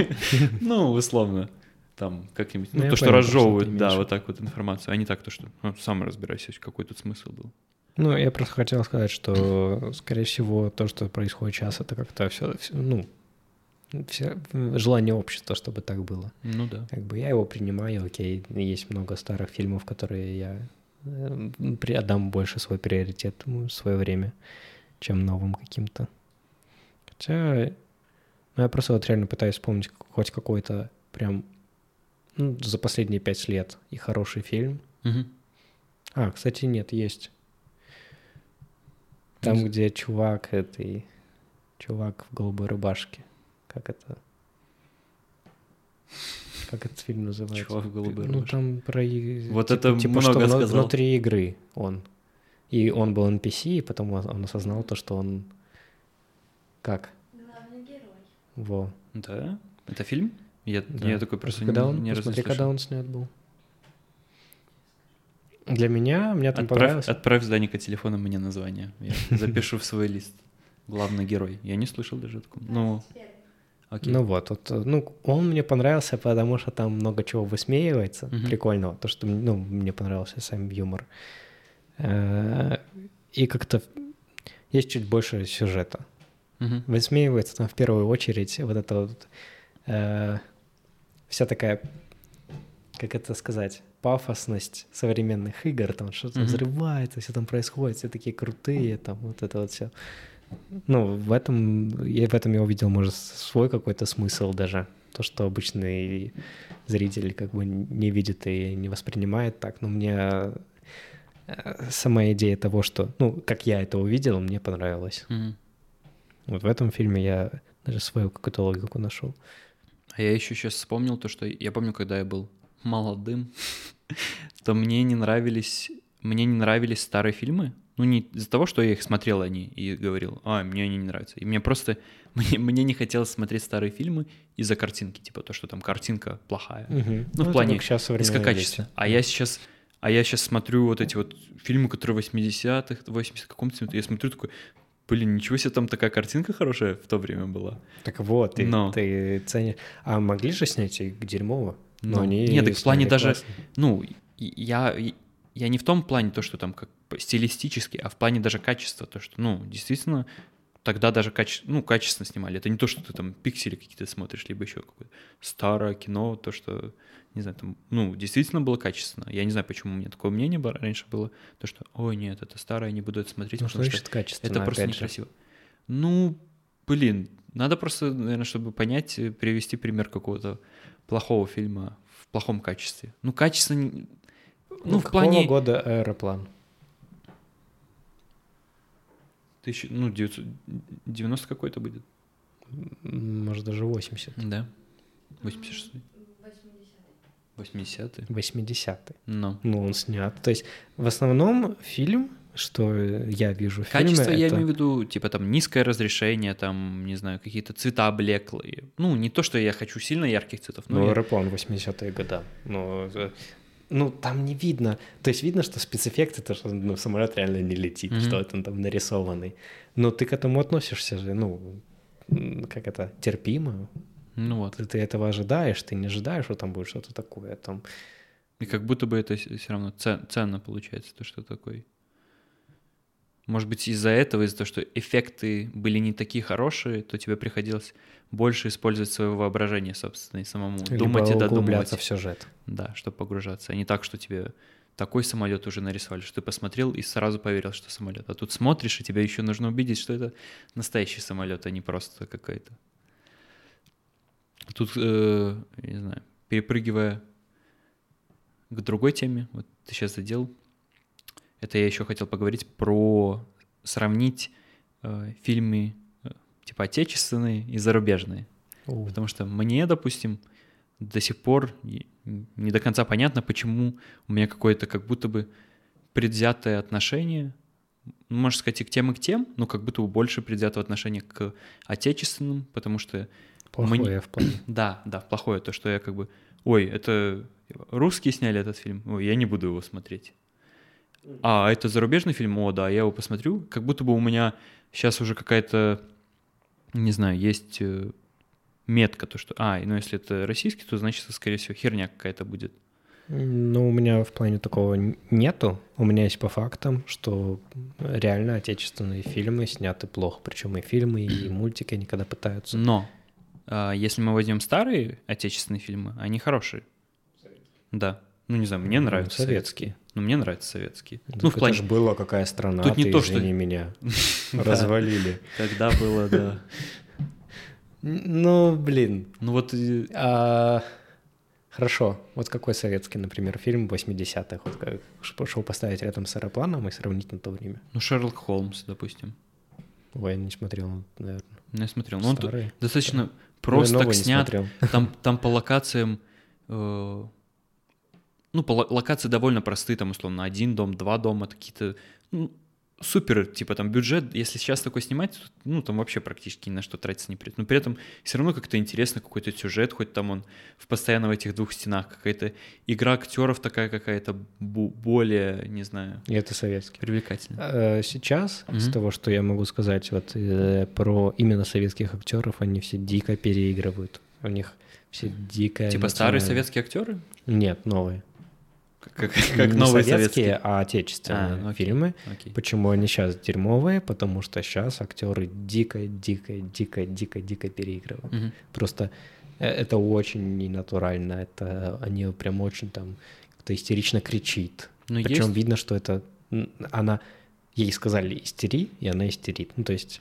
Ну, условно там как-нибудь, ну, ну то, что понял, разжевывают, да, вот так вот информацию, а не так то, что ну, сам разбирайся, какой тут смысл был. Ну, я просто хотел сказать, что, скорее всего, то, что происходит сейчас, это как-то все, все ну, все, желание общества, чтобы так было. Ну да. Как бы я его принимаю, окей, есть много старых фильмов, которые я э, отдам больше свой приоритет свое время, чем новым каким-то. Хотя, ну, я просто вот реально пытаюсь вспомнить хоть какой-то прям ну, за последние пять лет и хороший фильм. Угу. А, кстати, нет, есть. Там, есть. где чувак этой, чувак в голубой рубашке. Как это? Как этот фильм называется? Чувак в голубой Ну, там про... Вот типа, это типа, много что сказал. внутри игры он. И он был NPC, и потом он осознал то, что он... Как? Главный герой. Во. Да? Это фильм? Я, да. я такой просто когда он, не посмотри, когда он снят был. Для меня, мне там отправь, понравилось. Отправь с Даника телефона мне название. Я запишу в свой лист. Главный герой. Я не слышал даже такого. Ну, окей. Ну вот, вот, ну, он мне понравился, потому что там много чего высмеивается, угу. прикольного. То, что, ну, мне понравился сам юмор. Э, и как-то есть чуть больше сюжета. Угу. Высмеивается там в первую очередь вот это вот э, вся такая, как это сказать, пафосность современных игр, там что-то Мгм. взрывается, все там происходит, все такие крутые, там вот это вот все. Ну, в этом, я в этом я увидел, может, свой какой-то смысл даже. То, что обычный зритель как бы не видит и не воспринимает так. Но мне э, сама идея того, что, ну, как я это увидел, мне понравилось. Мгм. Вот в этом фильме я даже свою какую-то логику нашел. А я еще сейчас вспомнил то, что я помню, когда я был молодым, то мне не нравились, мне не нравились старые фильмы. Ну, не из-за того, что я их смотрел они и говорил, а, мне они не нравятся. И мне просто, мне, мне не хотелось смотреть старые фильмы из-за картинки, типа то, что там картинка плохая. Ну, в плане сейчас низкокачественно. А я сейчас, а я сейчас смотрю вот эти вот фильмы, которые 80-х, 80 каком-то, я смотрю такой, блин, ничего себе, там такая картинка хорошая в то время была. Так вот, ты, Но. ты ценишь. А могли же снять их дерьмово? Ну, они нет, так в плане даже, классно. ну, и- я, и- я не в том плане то, что там как стилистически, а в плане даже качества, то, что, ну, действительно, тогда даже каче... ну, качественно снимали. Это не то, что ты там пиксели какие-то смотришь, либо еще какое-то старое кино, то, что, не знаю, там, ну, действительно было качественно. Я не знаю, почему у меня такое мнение было- раньше было, то, что, ой, нет, это старое, не буду это смотреть, Ну, что потому что качественно, это просто опять же? некрасиво. Ну, блин, надо просто, наверное, чтобы понять, э, привести пример какого-то плохого фильма в плохом качестве. Ну, качество... не- Ну, в плане... года аэроплан? Тысяча, ну, 990 какой-то будет. Может, даже 80. Да. 86 80 80-й. Ну. Ну, он снят. То есть, в основном фильм, что я вижу в Качество, фильме, я это... имею в виду, типа, там, низкое разрешение, там, не знаю, какие-то цвета блеклые. Ну, не то, что я хочу сильно ярких цветов, но Ну, я- аэроплан 80-е года. Ну, ну, там не видно. То есть видно, что спецэффекты, то, что ну, самолет реально не летит, Мгм. что это он там нарисованный. Но ты к этому относишься же, ну, как это, терпимо. ну вот. Ты, ты этого ожидаешь, ты не ожидаешь, что там будет что-то такое. Там... И как будто бы это все равно це- ценно получается, то, что такой. Может быть, из-за этого, из-за того, что эффекты были не такие хорошие, то тебе приходилось больше использовать свое воображение, собственно, и самому Либо думать и додумывать. в сюжет. Да, чтобы погружаться. А не так, что тебе такой самолет уже нарисовали, что ты посмотрел и сразу поверил, что самолет. А тут смотришь, и тебе еще нужно убедить, что это настоящий самолет, а не просто какой-то. Тут, э, не знаю, перепрыгивая к другой теме, вот ты сейчас задел, это я еще хотел поговорить про сравнить э, фильмы э, типа отечественные и зарубежные. У, Потому что мне, допустим, до сих пор не до конца понятно, почему у меня какое-то как будто бы предвзятое отношение, ну, можно сказать, и к тем, и к тем, но как будто бы больше предвзятого отношения к отечественным, потому что, Плохое мне- в плане. да, да, плохое, то, что я как бы, ой, это русские сняли этот фильм, ой, я не буду его смотреть. А, это зарубежный фильм, о, да, я его посмотрю. Как будто бы у меня сейчас уже какая-то, не знаю, есть э, метка, то, что, а, ну если это российский, то значит, это, скорее всего, херня какая-то будет. Ну, у меня в плане такого нету. У меня есть по фактам, что реально отечественные фильмы сняты плохо. Причем и фильмы, и мультики они когда пытаются. Но а, если мы возьмем старые отечественные фильмы, они хорошие. Да. Ну, не знаю, мне Ну, нравятся советские. Ну, мне нравятся советские. Так ну, в плане... было какая страна, Тут не ты то, что- извини меня. Развалили. Тогда было, да. Ну, блин. Ну, вот э, А, Хорошо. Вот какой советский, например, фильм 80-х? Вот как пошел поставить рядом с аэропланом и сравнить на то время. Ну, Шерлок Холмс, допустим. Ой, я не смотрел, наверное. Ну, смотрел. Ну, он тут Старый. достаточно Ну, и просто не снят. смотрел. Там, там по локациям... ну, по ло- локации довольно простые, там, условно, один дом, два дома, какие-то... ну, супер, типа, там, бюджет, если сейчас такой снимать, то, ну, там вообще практически ни на что тратиться не придется. Но при этом все равно как-то интересно, какой-то сюжет, хоть там он в постоянно в этих двух стенах, какая-то игра актеров такая какая-то более, не знаю, И это советский. привлекательная. Э, Сейчас, из Мгм. того, что я могу сказать вот э, про именно советских актеров, они все дико переигрывают. У них все дико... Типа старые советские актеры? Нет, новые. Как, как Не новые советские, советские? а отечественные А, окей. фильмы. Окей. Почему они сейчас дерьмовые? Потому что сейчас актеры дико, дико, дико, дико, дико переигрывают. Мгм. Просто э, это очень ненатурально. Это они прям очень там как-то истерично кричит. Ну, Причем есть... видно, что это она ей сказали истери, и она истерит. Ну, то есть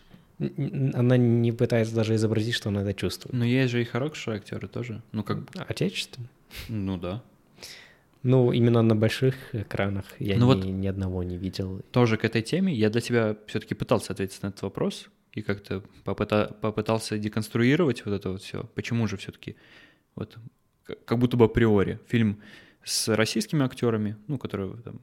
она не пытается даже изобразить, что она это чувствует. Но есть же и хорошие актеры тоже. Ну, как бы, Отечественно. ну да. Ну, именно на больших экранах я Ну ни, вот- ни одного не видел. Тоже к этой теме я для тебя все-таки пытался ответить на этот вопрос и как-то попыта- попытался деконструировать вот это вот все. Почему же все-таки вот как будто бы априори фильм с российскими актерами, ну, которые там,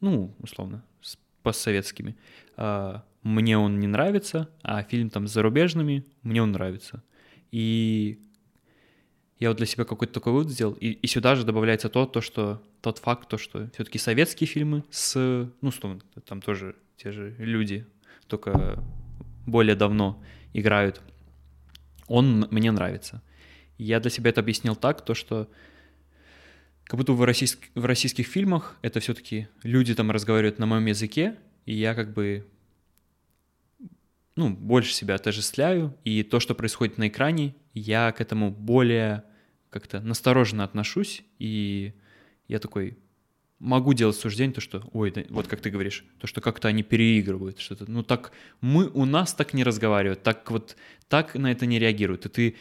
ну, условно, с постсоветскими, а, мне он не нравится, а фильм там с зарубежными мне он нравится. И я вот для себя какой-то такой вывод сделал, и, и сюда же добавляется то, то, что тот факт, то, что все-таки советские фильмы с, ну, условно, там тоже те же люди, только более давно играют, он мне нравится. Я для себя это объяснил так, то, что как будто в, российск- в российских фильмах это все-таки люди там разговаривают на моем языке, и я как бы ну, больше себя отождествляю, и то, что происходит на экране, я к этому более как-то настороженно отношусь, и я такой могу делать суждение, то, что, ой, да, вот как ты говоришь, то, что как-то они переигрывают что-то. Ну, так мы, у нас так не разговаривают, так вот, так на это не реагируют. И ты,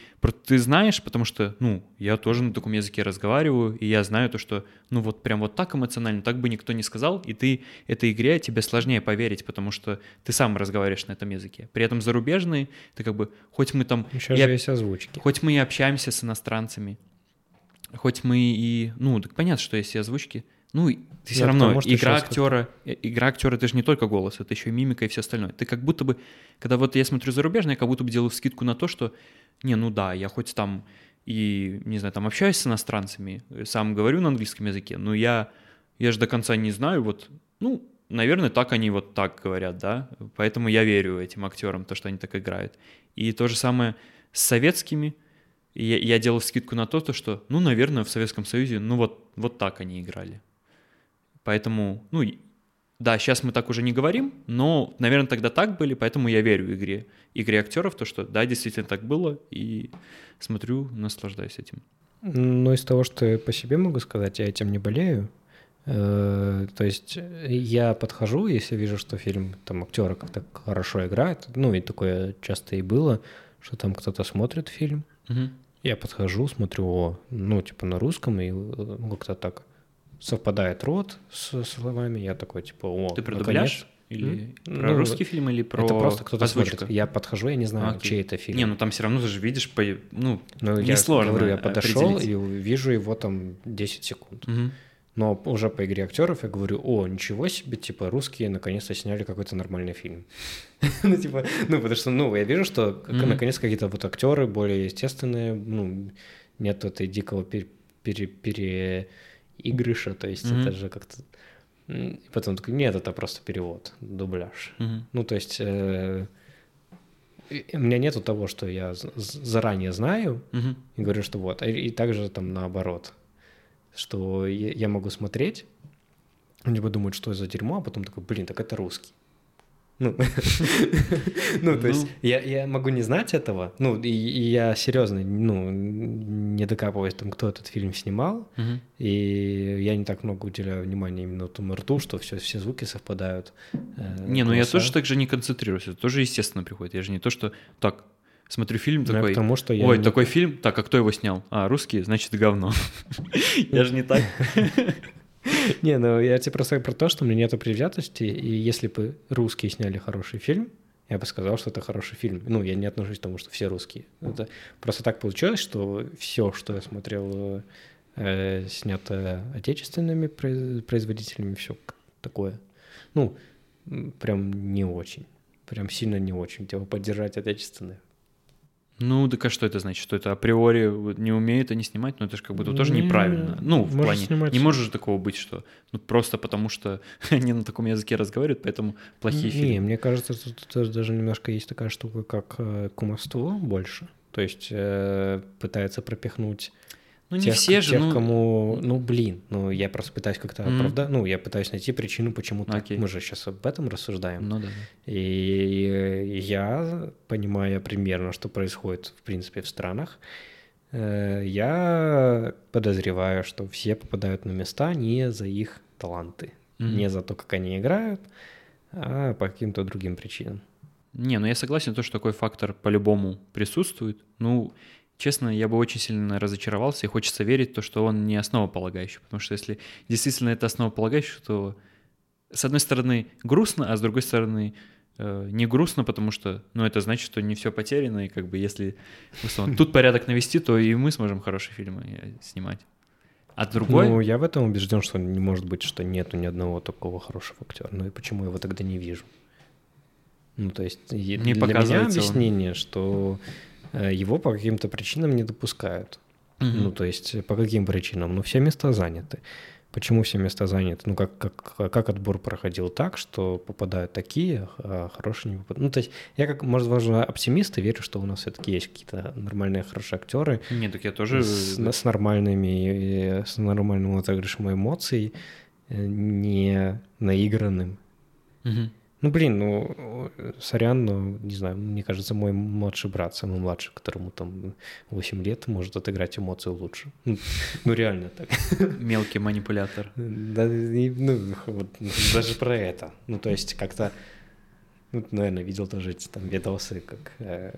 ты знаешь, потому что, ну, я тоже на таком языке разговариваю, и я знаю то, что, ну, вот прям вот так эмоционально, так бы никто не сказал, и ты этой игре тебе сложнее поверить, потому что ты сам разговариваешь на этом языке. При этом зарубежные, ты как бы, хоть мы там... Сейчас я- же есть озвучки. Хоть мы и общаемся с иностранцами, хоть мы и... Ну, так понятно, что есть и озвучки. Ну, ты все равно, потому что игра актера, э, игра актера, это же не только голос, это еще и мимика и все остальное. Ты как будто бы, когда вот я смотрю зарубежное, я как будто бы делаю скидку на то, что, не, ну да, я хоть там и, не знаю, там общаюсь с иностранцами, э, сам говорю на английском языке, но я, я же до конца не знаю, вот, ну, наверное, так они вот так говорят, да, поэтому я верю этим актерам, то, что они так играют. И то же самое с советскими, я, я делал скидку на то, то, что, ну, наверное, в Советском Союзе, ну, вот, вот так они играли. Поэтому, ну, да, сейчас мы так уже не говорим, но, наверное, тогда так были, поэтому я верю игре, игре актеров, то, что, да, действительно так было, и смотрю, наслаждаюсь этим. Ну, из того, что я по себе могу сказать, я этим не болею. Э, То есть я подхожу, если вижу, что фильм, там актеры как-то хорошо играют, ну и такое часто и было, что там кто-то смотрит фильм, я подхожу, смотрю, о, ну, типа на русском, и э, ну, как-то так совпадает рот с словами, я такой, типа, о, Ты про наконец. Или М? про Ну, русский фильм, или про Это просто кто-то озвучку? смотрит. Я подхожу, я не знаю, Окей. чей это фильм. Не, ну там все равно ты же видишь, по, ну, Ну, я несложно говорю, я подошел и вижу его там 10 секунд. Мгм. Но уже по игре актеров я говорю, о, ничего себе, типа, русские наконец-то сняли какой-то нормальный фильм. Ну, типа, ну, потому что, ну, я вижу, что наконец какие-то вот актеры более естественные, ну, нет этой дикого пер- пере- переигрыша, то есть Мгм. это же как-то... И потом такой, нет, это просто перевод, дубляж. Мгм. Ну, то есть э, у меня нету того, что я заранее знаю, Мгм. и говорю, что вот. И, и также там наоборот, что я, я могу смотреть, либо думать, что за дерьмо, а потом такой, блин, так это русский. Ну, ну, то есть Ну. я, я могу не знать этого, ну, и, и я серьезно, ну, не докапываюсь там, кто этот фильм снимал, и я не так много уделяю внимания именно этому рту, что все, все звуки совпадают. э, Не, ну я тоже так же не концентрируюсь, это тоже естественно приходит. Я же не то, что так, смотрю фильм Ну, я такой, к тому, что я ой, не- такой фильм, так, а кто его снял? А, русский, значит, говно. Я же не так. Не, ну я тебе просто про то, что у меня нету привязанности, и если бы русские сняли хороший фильм, я бы сказал, что это хороший фильм. Ну, я не отношусь к тому, что все русские. Это просто так получилось, что все, что я смотрел, э, снято отечественными произ- производителями, все такое. Ну, прям не очень. Прям сильно не очень. Типа поддержать отечественные. Ну, так а что это значит? Что это априори не умеют они снимать? Ну, это же как будто тоже Не, неправильно. Ну, в плане, снимать. не может же такого быть, что ну, просто потому что они на таком языке разговаривают, поэтому плохие Не, фильмы. мне кажется, тут, тут даже немножко есть такая штука, как э, кумовство больше. То есть э, пытается пропихнуть Ну, не тех, все же, тех, ну... кому, ну блин, ну я просто пытаюсь как-то Мгм. оправдать, ну я пытаюсь найти причину, почему так. Мы же сейчас об этом рассуждаем. Ну да. И я понимаю примерно, что происходит в принципе в странах, Э, я подозреваю, что все попадают на места не за их таланты, mm-hmm. не за то, как они играют, а по каким-то другим причинам. Не, ну я согласен, то, что такой фактор по-любому присутствует. Ну, честно, я бы очень сильно разочаровался, и хочется верить в то, что он не основополагающий, потому что если действительно это основополагающий, то с одной стороны грустно, а с другой стороны э, не грустно, потому что, ну, это значит, что не все потеряно, и как бы если условно, тут порядок навести, то и мы сможем хорошие фильмы э, снимать. А другой... Ну, я в этом убежден, что не может быть, что нету ни одного такого хорошего актера. Ну и почему я его тогда не вижу? Ну, то есть не для меня объяснение, он. что его по каким-то причинам не допускают. Угу. Ну, то есть по каким причинам? Ну, все места заняты. Почему все места заняты? Ну, как, как, как отбор проходил так, что попадают такие, а хорошие не попадают? Ну, то есть я, как, может, возможно, оптимист и верю, что у нас все-таки есть какие-то нормальные, хорошие актеры. Нет, так я тоже... С, с нормальными, с нормальным отыгрышем эмоций, э, не наигранным. Угу. Ну, блин, ну, сорян, но, не знаю, мне кажется, мой младший брат, самый младший, которому там 8 лет, может отыграть эмоции лучше. Ну, реально так. Мелкий манипулятор. Да, ну, вот, даже про это. Ну, то есть как-то, ну, наверное, видел тоже эти там видосы, как э,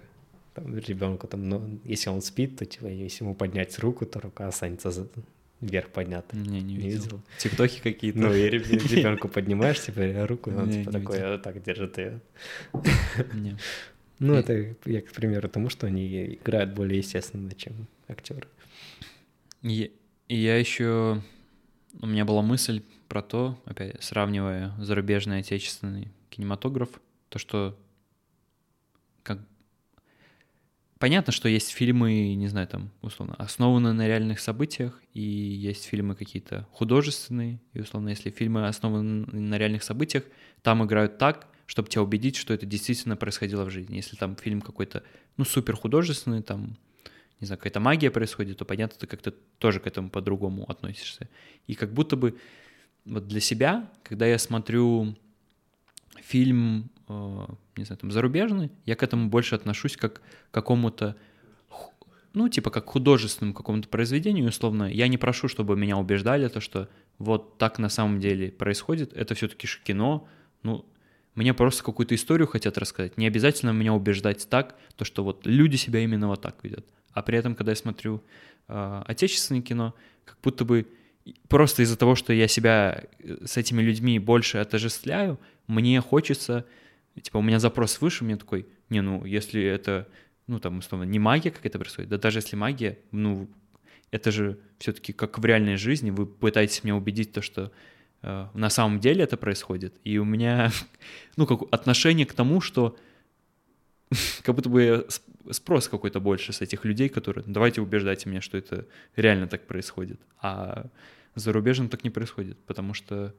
там, ребенку там, ну, если он спит, то, типа, если ему поднять руку, то рука останется за, вверх поднят. Не, не видел. видел. Тиктоки какие-то. Ну, и ребенку поднимаешь, типа, руку, он типа такой, так держит ее. Ну, это я к примеру тому, что они играют более естественно, чем актеры. И я еще... У меня была мысль про то, опять сравнивая зарубежный и отечественный кинематограф, то, что как Понятно, что есть фильмы, не знаю, там, условно, основанные на реальных событиях, и есть фильмы какие-то художественные, и, условно, если фильмы основаны на реальных событиях, там играют так, чтобы тебя убедить, что это действительно происходило в жизни. Если там фильм какой-то, ну, супер художественный, там, не знаю, какая-то магия происходит, то, понятно, ты как-то тоже к этому по-другому относишься. И как будто бы вот для себя, когда я смотрю фильм Э, не знаю, там, зарубежный, я к этому больше отношусь как к какому-то, ну, типа, как к художественному какому-то произведению, условно. Я не прошу, чтобы меня убеждали, то, что вот так на самом деле происходит. Это все-таки же кино. Ну, мне просто какую-то историю хотят рассказать. Не обязательно меня убеждать так, то, что вот люди себя именно вот так ведут. А при этом, когда я смотрю э, отечественное кино, как будто бы просто из-за того, что я себя э, с этими людьми больше отождествляю, мне хочется типа, у меня запрос выше, у меня такой, не, ну, если это, ну, там, условно, не магия как это происходит, да даже если магия, ну, это же все-таки как в реальной жизни, вы пытаетесь меня убедить то, что э, на самом деле это происходит, и у меня, ну, как отношение к тому, что как будто бы спрос какой-то больше с этих людей, которые, «Ну, давайте убеждайте меня, что это реально так происходит, а зарубежным так не происходит, потому что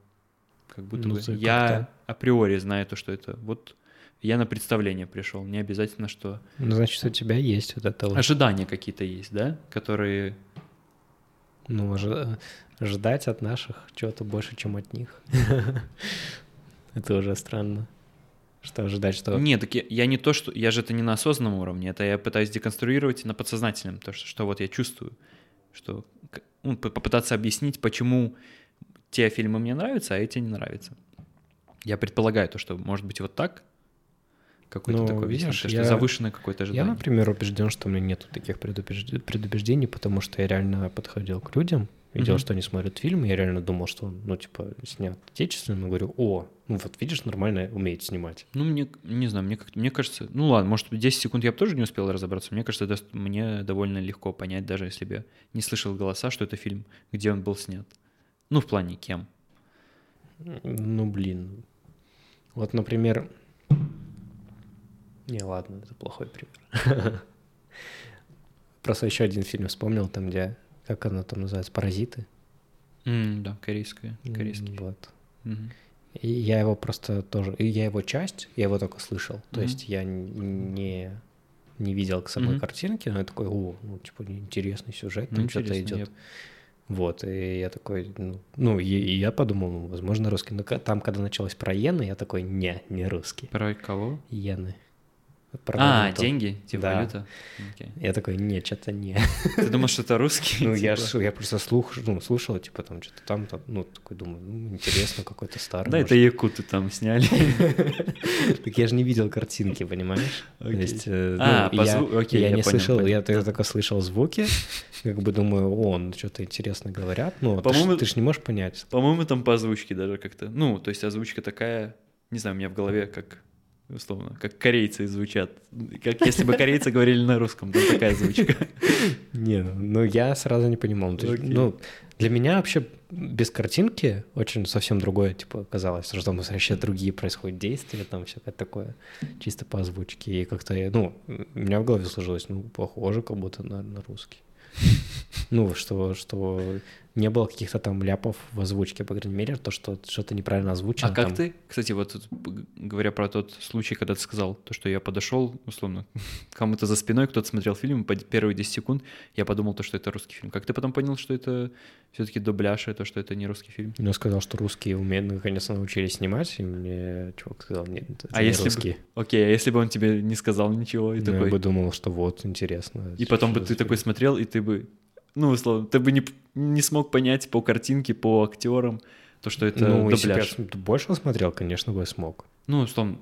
как будто ну, бы я априори знаю то, что это вот я на представление пришел, не обязательно, что... Ну, значит, у тебя есть вот это вот... Ожидания какие-то есть, да, которые... Ну, ожи... ждать от наших чего-то больше, чем от них. Это уже странно. Что ожидать, что... Нет, так я, я не то, что... Я же это не на осознанном уровне, это я пытаюсь деконструировать на подсознательном, то, что, что вот я чувствую, что... Ну, попытаться объяснить, почему те фильмы мне нравятся, а эти не нравятся. Я предполагаю то, что может быть вот так, какой-то ну, такой видишь, что я, завышенное какое-то ожидание. Я, например, убежден, что у меня нет таких предубеждений, потому что я реально подходил к людям, видел, mm-hmm. что они смотрят фильм, и я реально думал, что он, ну, типа, снят отечественно, говорю, о, ну вот видишь, нормально умеет снимать. Ну, мне, не знаю, мне, как мне кажется, ну ладно, может, 10 секунд я бы тоже не успел разобраться, мне кажется, мне довольно легко понять, даже если бы я не слышал голоса, что это фильм, где он был снят. Ну, в плане кем? Ну, блин. Вот, например... Не, ладно, это плохой пример. Просто еще один фильм вспомнил, там, где... Как оно там называется? «Паразиты». Mm, да, корейская. Корейский. Вот. Mm-hmm. И я его просто тоже... И я его часть, я его только слышал. Mm-hmm. То есть я не не видел к самой mm-hmm. картинки, но я такой, о, ну, типа, интересный сюжет, там ну, что-то идет. Я вот, и я такой, ну, ну и, и я подумал, ну, возможно, русский. Но там, когда началось про иены, я такой, не, не русский. Про кого? Иены. Про А, валюту. деньги, типа Да. валюта. Окей. Я такой, нет, что-то не. Ты думал, что это русский? Ну, я, типа? я просто слух, ну, слушал, типа, там что-то там, там, ну, такой думаю, ну, интересно, какой-то старый. Да, это якуты там сняли. Так я же не видел картинки, понимаешь? То есть, э, А, ну, по я, зву- окей, я не слышал, я только слышал звуки, как бы думаю, о, ну, что-то интересно говорят, ну, ты ж- По-моему- ты ж не можешь понять. По-моему, там по озвучке даже как-то. Ну, то есть озвучка такая, не знаю, у меня в голове как условно, как корейцы звучат. Как если бы корейцы говорили на русском, там такая озвучка. Не, ну я сразу не понимал. Ну, для меня вообще без картинки очень совсем другое, типа, казалось, что там вообще другие происходят действия, там всякое такое, чисто по озвучке. И как-то, ну, у меня в голове сложилось, ну, похоже, как будто на, на русский. Ну, что, что не было каких-то там ляпов в озвучке, по крайней мере, то, что что-то неправильно озвучено. А как там. ты, кстати, вот говоря про тот случай, когда ты сказал, то, что я подошел, условно, кому-то за спиной, кто-то смотрел фильм, по первые 10 секунд я подумал, то, что это русский фильм. Как ты потом понял, что это все-таки дубляж, и то, что это не русский фильм? Я сказал, что русские умеют, наконец, научились снимать, и мне чувак сказал, нет, это А не если бы- русские. Окей, а если бы он тебе не сказал ничего, и Ну, такой... Я бы думал, что вот, интересно. И потом бы ты такой смотрел, и ты бы, ну, условно, ты бы не, не смог понять по картинке, по актерам, то, что это ну, если бы я дубляж. больше смотрел, конечно бы я смог. Ну, условно,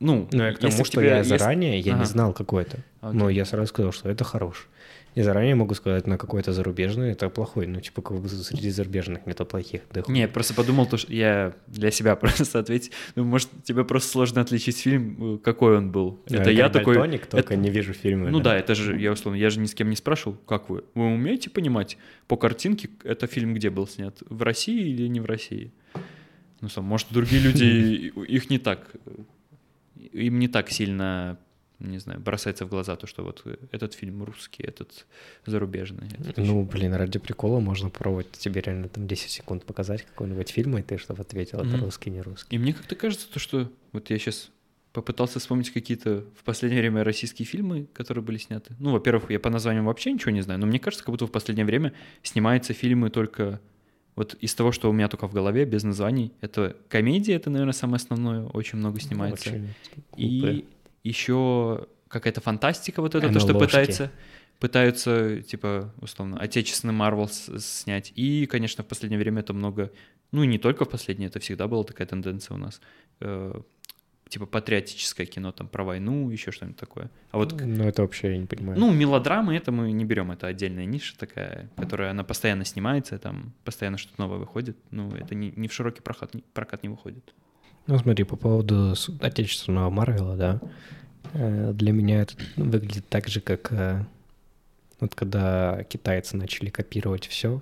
ну, Но я к если тому, что тебе- я если- заранее, я Ага. не знал, какой это. Но я сразу сказал, что это хорош. И заранее могу сказать, на какой-то зарубежный это плохой. Ну, типа, как бы среди зарубежных нету плохих. Да. Не, я просто подумал, то, что я для себя просто ответить. Ну, может, тебе просто сложно отличить фильм, э, какой он был. Ну, это я такой... «Дальтоник», только не вижу фильмы. Ну да, это же, я условно, я же ни с кем не спрашивал, как вы? Вы умеете понимать по картинке, это фильм где был снят? В России или не в России? Ну, сам, может, другие люди, их не так, э, им не так сильно, не знаю, бросается в глаза то, что вот э, этот фильм русский, этот зарубежный. этот еще. Ну, блин, ради прикола можно попробовать тебе реально там 10 секунд показать какой-нибудь фильм, и ты чтобы ответил, это Мгм. русский, не русский. И мне как-то кажется, то, что вот я сейчас попытался вспомнить какие-то в последнее время российские фильмы, которые были сняты. Ну, во-первых, я по названиям вообще ничего не знаю, но мне кажется, как будто в последнее время снимаются фильмы только вот из того, что у меня только в голове, без названий. Это комедия, это, наверное, самое основное, очень много снимается. Очень И. еще какая-то фантастика вот это, то, что пытается, пытаются, типа, условно, отечественный Марвел снять. И, конечно, в последнее время это много, ну и не только в последнее, это всегда была такая тенденция у нас. э, типа патриотическое кино там про войну, еще что-нибудь такое. А вот Ну, это вообще я не понимаю. ну, мелодрамы это мы не берем, это отдельная ниша такая, которая она постоянно снимается, там постоянно что-то новое выходит. Ну, это не, не в широкий прокат, прокат не выходит. Ну, смотри, по поводу отечественного Марвела, да, э, для меня это выглядит так же, как э, вот когда китайцы начали копировать все,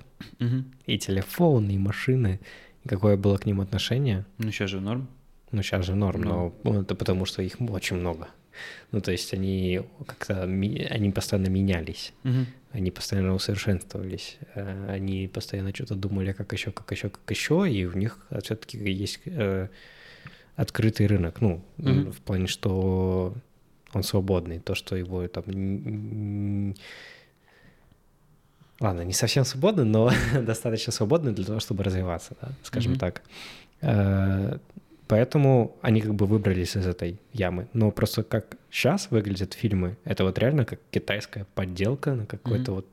и телефоны, и машины, и какое было к ним отношение. Ну, сейчас же норм. Ну, сейчас же норм, Ну. но это потому, что их очень много. Ну, то есть они как-то, они постоянно менялись, они постоянно усовершенствовались, э, они постоянно что-то думали, как еще, как еще, как еще, и у них все-таки есть открытый рынок, ну, Мгм. в плане, что он свободный, то, что его там... Ладно, не совсем свободный, но достаточно свободный для того, чтобы развиваться, да, скажем Мгм. так. Э, Поэтому они как бы выбрались из этой ямы. Но просто как сейчас выглядят фильмы, это вот реально как китайская подделка на какой-то Мгм. вот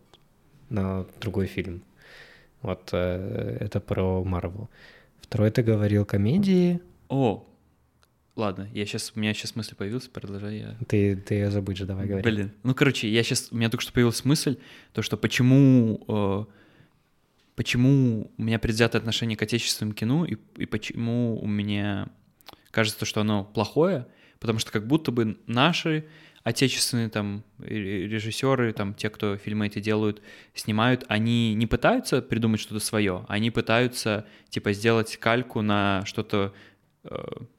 на другой фильм. Вот э, это про Марвел. Второй ты говорил комедии, О, ладно, я сейчас, у меня сейчас мысль появилась, продолжай я. ты, ты ее забудешь, давай говори. Блин, ну короче, я сейчас, у меня только что появилась мысль, то что почему, э, почему у меня предвзятое отношение к отечественному кино и, и почему у меня кажется, что оно плохое, потому что как будто бы наши отечественные там ре- режиссеры, там те, кто фильмы эти делают, снимают, они не пытаются придумать что-то свое, они пытаются типа сделать кальку на что-то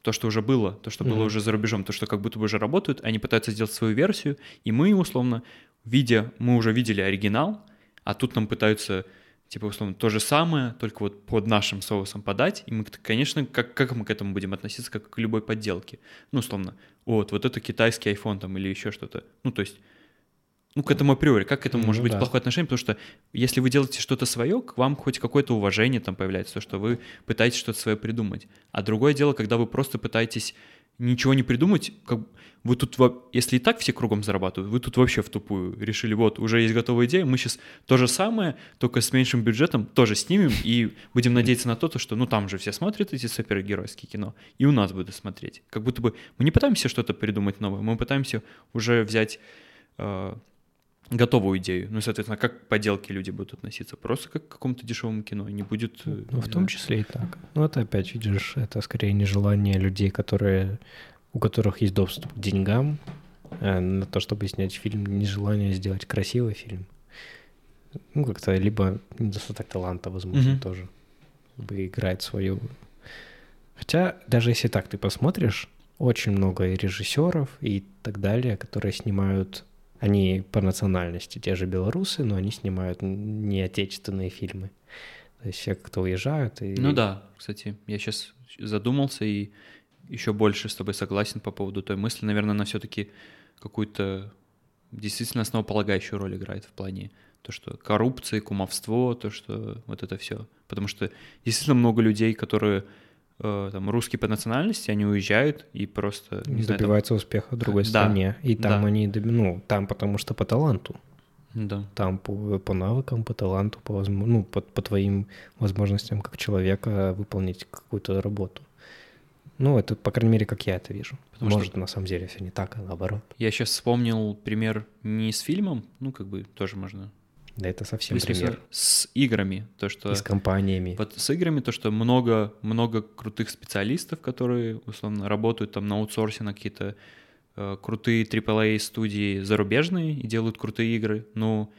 то, что уже было, то, что было Мгм. уже за рубежом, то, что как будто бы уже работают, они пытаются сделать свою версию, и мы, условно, видя, мы уже видели оригинал, а тут нам пытаются, типа, условно, то же самое, только вот под нашим соусом подать, и мы, конечно, как, как мы к этому будем относиться, как к любой подделке? Ну, условно, вот, вот это китайский iPhone там или еще что-то. Ну, то есть, ну, к этому априори, как к этому Ну может быть да. плохое отношение? Потому что если вы делаете что-то свое, к вам хоть какое-то уважение там появляется, то, что вы пытаетесь что-то свое придумать. А другое дело, когда вы просто пытаетесь, ничего не придумать, как вы тут, если и так все кругом зарабатывают, вы тут вообще в тупую решили, вот, уже есть готовая идея, мы сейчас то же самое, только с меньшим бюджетом тоже снимем и будем надеяться на то, то, что, ну, там же все смотрят эти супергеройские кино, и у нас будут смотреть. Как будто бы мы не пытаемся что-то придумать новое, мы пытаемся уже взять э, готовую идею. Ну, соответственно, как к поделке люди будут относиться? Просто как к какому-то дешевому кино. Не будет... э, Ну, в не том знаю. числе и так. Ну, это опять, видишь, это скорее нежелание людей, которые, у которых есть доступ к деньгам, э, на то, чтобы снять фильм, нежелание сделать красивый фильм. Ну, как-то либо недостаток таланта, возможно, Мгм. тоже бы играет свою. Хотя, даже если так ты посмотришь, очень много и режиссеров и так далее, которые снимают, они по национальности те же белорусы, но они снимают не отечественные фильмы. То есть все как-то уезжают и... Ну да, кстати, я сейчас задумался и еще больше с тобой согласен по поводу той мысли. Наверное, она все-таки какую-то действительно основополагающую роль играет в плане то, что коррупция, кумовство, то, что вот это все. Потому что действительно много людей, которые э, там русские по национальности, они уезжают и просто, не знаю, там- добиваются успеха в другой Да, стране. И там да. они, ну, там потому что по таланту. да. Там по, по навыкам, по таланту, по, ну, по, по твоим возможностям как человека выполнить какую-то работу. Ну, это, по крайней мере, как я это вижу. Потому что- Может, на самом деле все не так, а наоборот. Я сейчас вспомнил пример не с фильмом, ну, как бы тоже можно. Да это совсем Если пример. С играми, то, что... И с компаниями. Вот с играми то, что много, много крутых специалистов, которые, условно, работают там на аутсорсе на какие-то э, крутые AAA студии зарубежные и делают крутые игры, но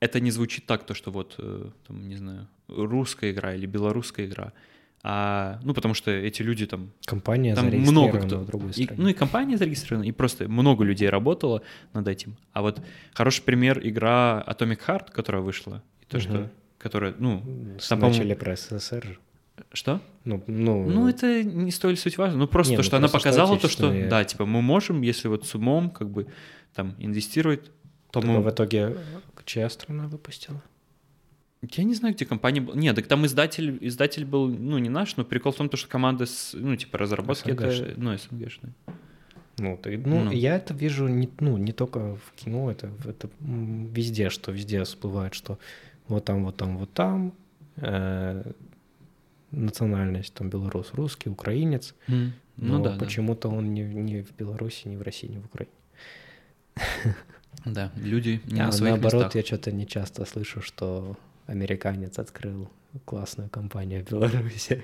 это не звучит так, то, что вот, э, там, не знаю, русская игра или белорусская игра, а, ну, потому что эти люди там Компания там много кто. в другой И- ну и компания зарегистрирована, и просто много людей работало над этим. А вот хороший пример игра Atomic Heart, которая вышла, и то, что, Мгм. которая, ну, там, Начали про СССР что? Ну, ну, Ну, это не столь суть важно. Ну, просто Не, то, ну, что она просто что показала то, что, отечественные- да, типа, мы можем, если вот с умом, как бы, там, инвестировать, только по-моему, в итоге чья страна выпустила? Я не знаю, где компания была. Нет, так там издатель, издатель был, ну, не наш, но прикол в том, то, что команда, с, ну, типа, разработки, это, СНГшная. ну, СНГшная. Ну, ты, ну, Ну. я это вижу не, ну, не только в кино, это, это везде, что везде всплывает, что вот там, вот там, вот там э, национальность, там белорус, русский, украинец, Ну, но да, да. почему-то он не, не в Беларуси, не в России, не в Украине. Да, люди не а на своих наоборот, местах. я что-то не часто слышу, что американец открыл классную компанию в Беларуси.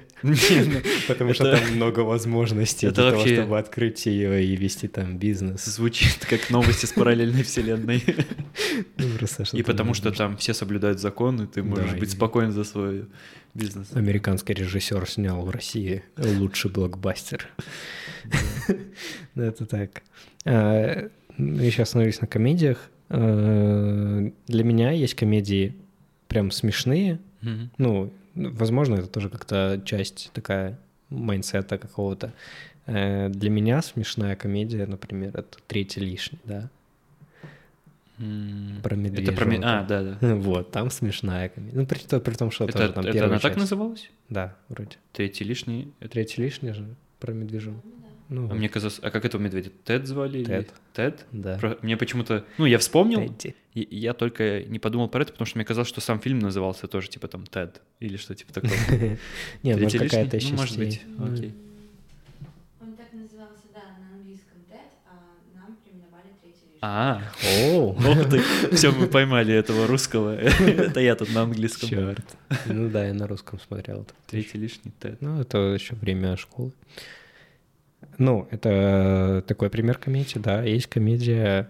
Потому что там много возможностей для того, чтобы открыть ее и вести там бизнес. Звучит как новости с параллельной вселенной. Ну, И потому что там все соблюдают закон, и ты можешь быть спокоен за свой бизнес. Американский режиссер снял в России лучший блокбастер. Ну, Это так. А, ну, Я сейчас остановлюсь на комедиях. А, Для меня есть комедии прям смешные. Мгм. Ну, возможно, это тоже как-то часть такая майнсета какого-то. Э, Для меня смешная комедия, например, это «Третий лишний», да? Про Это медвежонка. про... ме- А, да, да. Вот, там смешная комедия. Ну, при, при том, что Это, тоже там это первая она так часть. называлась? Да, вроде. Третий лишний. Это- Третий лишний же про медвежонка. Ну, А вот, мне казалось... А как этого медведя? Тед звали? или- Тед. Тед? да. Про- Мне почему-то... Ну, я вспомнил, Тедди. и я только не подумал про это, потому что мне казалось, что сам фильм назывался тоже типа там Тед или что типа такого. Не, может, Третий лишний? какая-то Ну, может быть, Ну, окей. Он так назывался, да, на английском Ted, а нам переименовали третий лишний. А, О, Ох ты, все, мы поймали этого русского. Это я тут на английском. черт. Ну да, я на русском смотрел. Третий лишний Тед. Ну, это еще время школы. Ну, это такой пример комедии, да. Есть комедия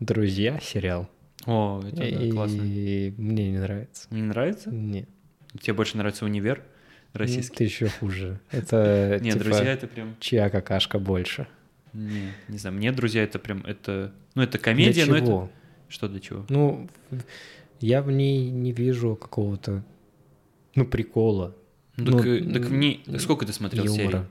«Друзья» сериал. О, это да, и классно. мне не нравится. Не нравится? Нет. Тебе больше нравится универ Ты российский? еще хуже. Это Нет, типа, друзья, это прям... чья какашка больше. Не, не знаю, мне друзья это прям, это... Ну, это Для комедия, но это... Что для чего? Ну, я в ней не вижу какого-то, ну, прикола. Ну, так, Ну, э, так в ней- м, Сколько ты смотрел серий?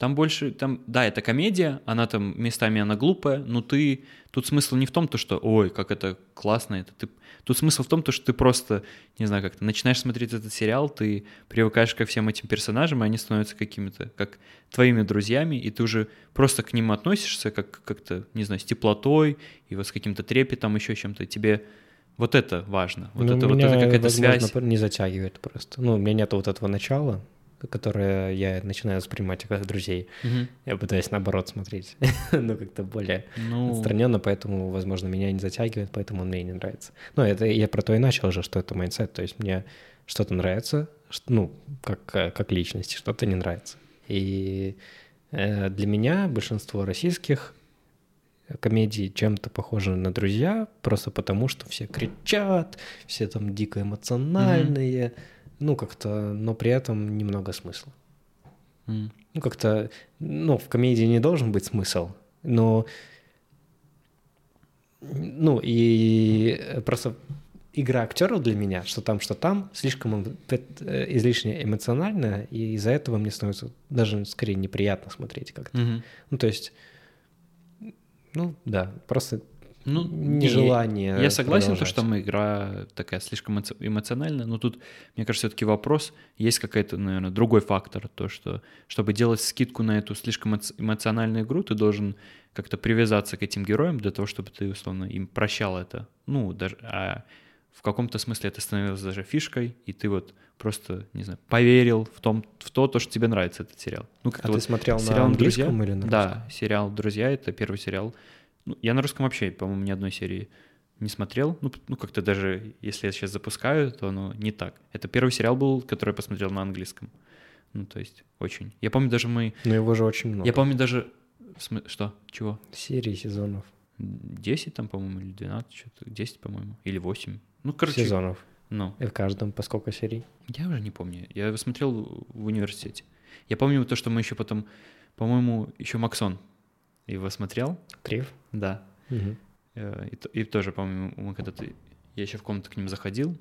Там больше, там, да, это комедия, она там местами она глупая, но ты, тут смысл не в том, то, что, ой, как это классно, это ты, тут смысл в том, то, что ты просто, не знаю, как ты начинаешь смотреть этот сериал, ты привыкаешь ко всем этим персонажам, и они становятся какими-то, как твоими друзьями, и ты уже просто к ним относишься как, как-то, не знаю, с теплотой, и вот с каким-то трепетом, еще чем-то, тебе вот это важно, вот Ну, это, вот это какая-то связь. не затягивает просто. Ну, у меня нет вот этого начала, которое я начинаю воспринимать как друзей. Мгм. Я пытаюсь наоборот смотреть, ну, как-то более Ну, отстраненно, поэтому, возможно, меня не затягивает, поэтому он мне не нравится. Ну, это я про то и начал уже, что это mindset, то есть мне что-то нравится, ну, как, как личности, что-то не нравится. И э, для меня большинство российских комедий чем-то похожи на «Друзья», просто потому что все кричат, все там дико эмоциональные, ну, как-то, но при этом немного смысла. м. Ну, как-то, ну, в комедии не должен быть смысл, но, ну, и просто игра актеров для меня, что там, что там, слишком э, излишне эмоционально, и из-за этого мне становится даже скорее неприятно смотреть как-то. Мгм. Ну, то есть, ну, да, просто Ну, не, нежелание Я согласен, то, что там игра такая слишком эмо- эмоциональная, но тут, мне кажется, все-таки вопрос, есть какой-то, наверное, другой фактор, то, что чтобы делать скидку на эту слишком эмоциональную игру, ты должен как-то привязаться к этим героям для того, чтобы ты, условно, им прощал это. Ну, даже, а в каком-то смысле это становилось даже фишкой, и ты вот просто, не знаю, поверил в, том, в то, то, что тебе нравится этот сериал. Ну, как А ты смотрел на сериал английском «Друзья». или на Да, сериал «Друзья» — это первый сериал. Ну, я на русском вообще, по-моему, ни одной серии не смотрел. Ну, ну, как-то даже, если я сейчас запускаю, то оно не так. Это первый сериал был, который я посмотрел на английском. Ну, то есть, очень. Я помню даже мы... Но его же очень много. Я помню даже... Что? Чего? Серии, сезонов. 10 там, по-моему, или 12, что-то. 10, по-моему. Или 8. Ну, короче... Сезонов. Ну, И в каждом по сколько серий? я уже не помню. Я его смотрел в университете. Я помню то, что мы еще потом... По-моему, еще Максон его смотрел. Трив? Да. Э, И, и тоже, по-моему, мы когда-то... Я еще в комнату к ним заходил.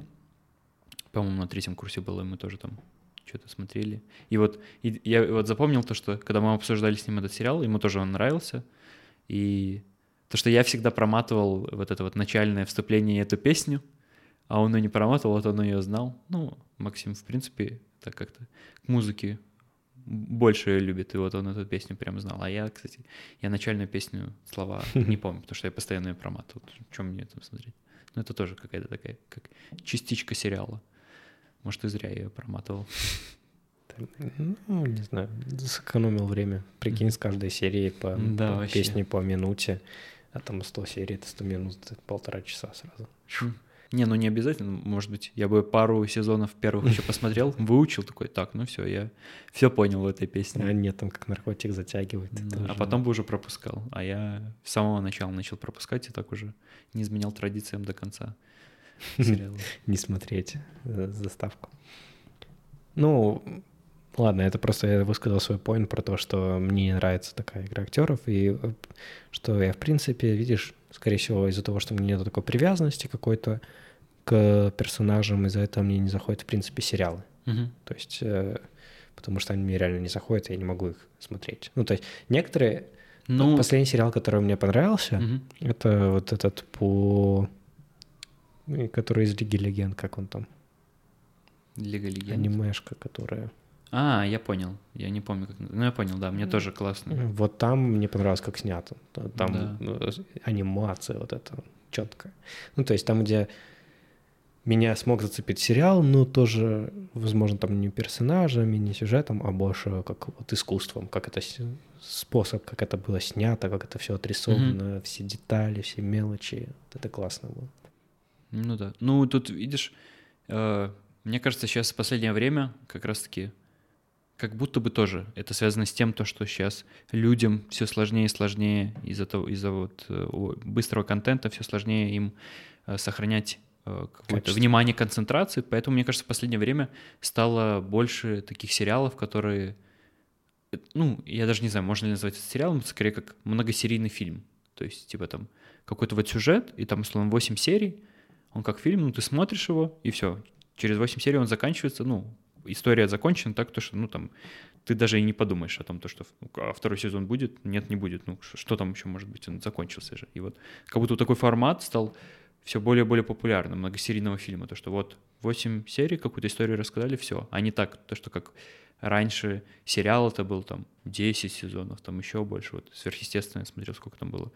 По-моему, на третьем курсе было, и мы тоже там что-то смотрели. И вот и я вот запомнил то, что когда мы обсуждали с ним этот сериал, ему тоже он нравился. И то, что я всегда проматывал вот это вот начальное вступление и эту песню, а он ее не проматывал, вот он ее знал. Ну, Максим, в принципе, так как-то к музыке больше любит, и вот он эту песню прям знал. А я, кстати, я начальную песню слова не помню, потому что я постоянно ее проматывал. Чем мне это смотреть? Ну, это тоже какая-то такая, как частичка сериала. Может, и зря я ее проматывал. Ну, не знаю, сэкономил время. Прикинь, с каждой серии по, Да, по вообще. песне по минуте, а там 100 серий, это 100 минут, это полтора часа сразу. Не, ну не обязательно. Может быть, я бы пару сезонов первых еще посмотрел, выучил такой, так, ну все, я все понял в этой песне. А нет, там как наркотик затягивает. Да, а потом бы уже пропускал. А я с самого начала начал пропускать и так уже не изменял традициям до конца сериала. не смотреть э, заставку. Ну, ладно, это просто я высказал свой поинт про то, что мне не нравится такая игра актеров, и э, что я, в принципе, видишь, скорее всего, из-за того, что у меня нет такой привязанности какой-то к персонажам, из-за этого мне не заходят, в принципе, сериалы. Мгм. То есть, э, потому что они мне реально не заходят, я не могу их смотреть. Ну, то есть, некоторые... Ну, Последний сериал, который мне понравился, мгм. это вот этот по... э, Который из Лиги Легенд, как он там? Лига Легенд. Анимешка, которая... А, я понял. Я не помню, как... Ну, я понял, да, мне тоже классно. Вот там мне понравилось, как снято. Там Да. э, анимация вот эта четкая. Ну, то есть там, где меня смог зацепить сериал, но тоже, возможно, там не персонажами, не сюжетом, а больше как вот искусством, как это способ, как это было снято, как это все отрисовано, все детали, все мелочи. Вот это классно было. Ну да. Ну, тут, видишь, э, мне кажется, сейчас в последнее время как раз-таки как будто бы тоже это связано с тем, то, что сейчас людям все сложнее и сложнее из-за того, из-за вот э, быстрого контента все сложнее им э, сохранять э, какое-то внимание, концентрацию. Поэтому, мне кажется, в последнее время стало больше таких сериалов, которые, ну, я даже не знаю, можно ли назвать это сериалом, скорее как многосерийный фильм. То есть, типа там какой-то вот сюжет, и там, условно, 8 серий, он как фильм, ну, ты смотришь его, и все. Через 8 серий он заканчивается, ну, история закончена так, то, что, ну, там, ты даже и не подумаешь о том, то, что а второй сезон будет, нет, не будет, ну что там еще может быть, он закончился же. И вот как будто такой формат стал все более и более популярным многосерийного фильма, то, что вот 8 серий какую-то историю рассказали, все, а не так, то, что как раньше сериал это был там 10 сезонов, там еще больше, вот сверхъестественное, смотрел, сколько там было,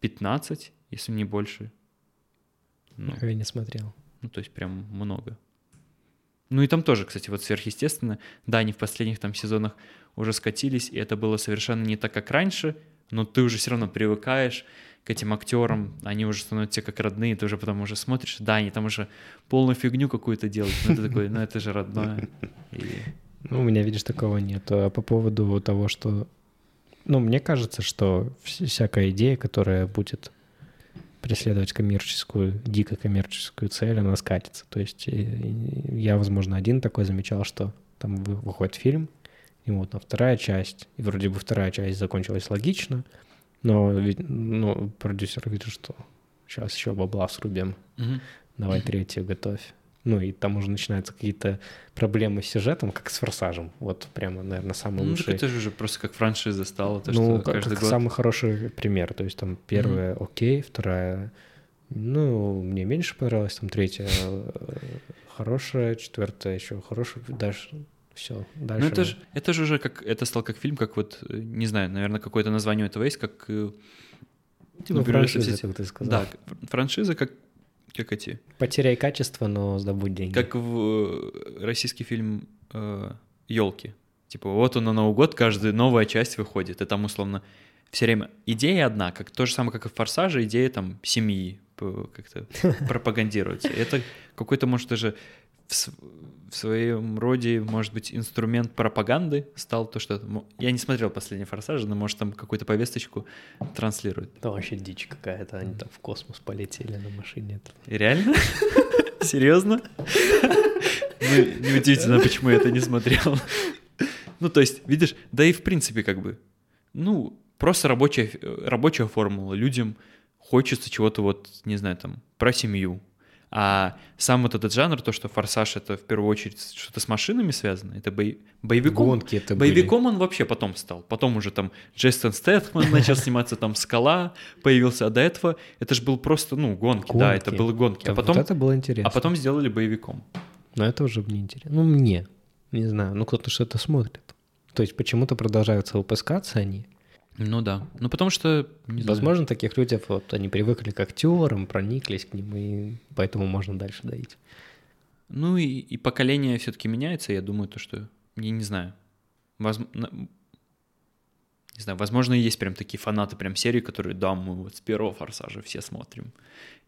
15, если не больше. Ну, я не смотрел. Ну, то есть прям много. Ну и там тоже, кстати, вот сверхъестественно. Да, они в последних там сезонах уже скатились, и это было совершенно не так, как раньше, но ты уже все равно привыкаешь к этим актерам, они уже становятся как родные, ты уже потом уже смотришь, да, они там уже полную фигню какую-то делают, но это такой, ну это же родное. Ну, у меня, видишь, такого нет. А по поводу того, что... Ну, мне кажется, что всякая идея, которая будет преследовать коммерческую, дико коммерческую цель, она скатится. То есть я, возможно, один такой замечал, что там выходит фильм, и вот на вторая часть, и вроде бы вторая часть закончилась логично, но ну, продюсер видит, что сейчас еще бабла срубим, угу. давай третью готовь. Ну, и там уже начинаются какие-то проблемы с сюжетом, как с «Форсажем». Вот прямо, наверное, самый ну, лучший. это же уже просто как франшиза стала. То, ну, что каждый как год... самый хороший пример. То есть там первая mm-hmm. окей, вторая ну, мне меньше понравилась, там третья хорошая, четвертая еще хорошая, дальше все, дальше. Ну это же, это же уже как, это стал как фильм, как вот, э, не знаю, наверное, какое-то название этого есть, как... Э, ну, франшиза, как ты сказал. Да, франшиза, как как эти... Потеряй качество, но сдобудь деньги. Как в э, российский фильм э, «Елки». Типа вот он на Новый год, каждая новая часть выходит, и там условно все время идея одна, как то же самое, как и в «Форсаже», идея там семьи как-то пропагандируется. Это какой-то, может, даже в, в своем роде, может быть, инструмент пропаганды стал то, что... Я не смотрел последний «Форсаж», но, может, там какую-то повесточку транслирует. Да вообще дичь какая-то, они там в космос полетели на машине. Реально? Серьезно? Ну, неудивительно, почему я это не смотрел. Ну, то есть, видишь, да и в принципе, как бы, ну, просто рабочая, рабочая формула. Людям хочется чего-то вот, не знаю, там, про семью, а сам вот этот жанр, то, что «Форсаж» — это в первую очередь что-то с машинами связано, это бой... боевиком. Гонки это Боевиком были. он вообще потом стал. Потом уже там Джейсон Стэтхман начал сниматься, там «Скала» появился, а до этого это же был просто, ну, гонки, гонки. да, это были гонки. А потом, вот это было интересно. А потом сделали боевиком. Но это уже мне интересно. Ну, мне. Не знаю, ну кто-то что-то смотрит. То есть почему-то продолжаются выпускаться они, ну да. Ну потому что... Возможно, знаю. таких людей, вот они привыкли к актерам, прониклись к ним, и поэтому можно дальше доить. Ну и, и поколение все-таки меняется, я думаю, то, что... Я не знаю. Возможно... Не знаю, возможно, есть прям такие фанаты прям серии, которые, да, мы вот с первого «Форсажа» все смотрим,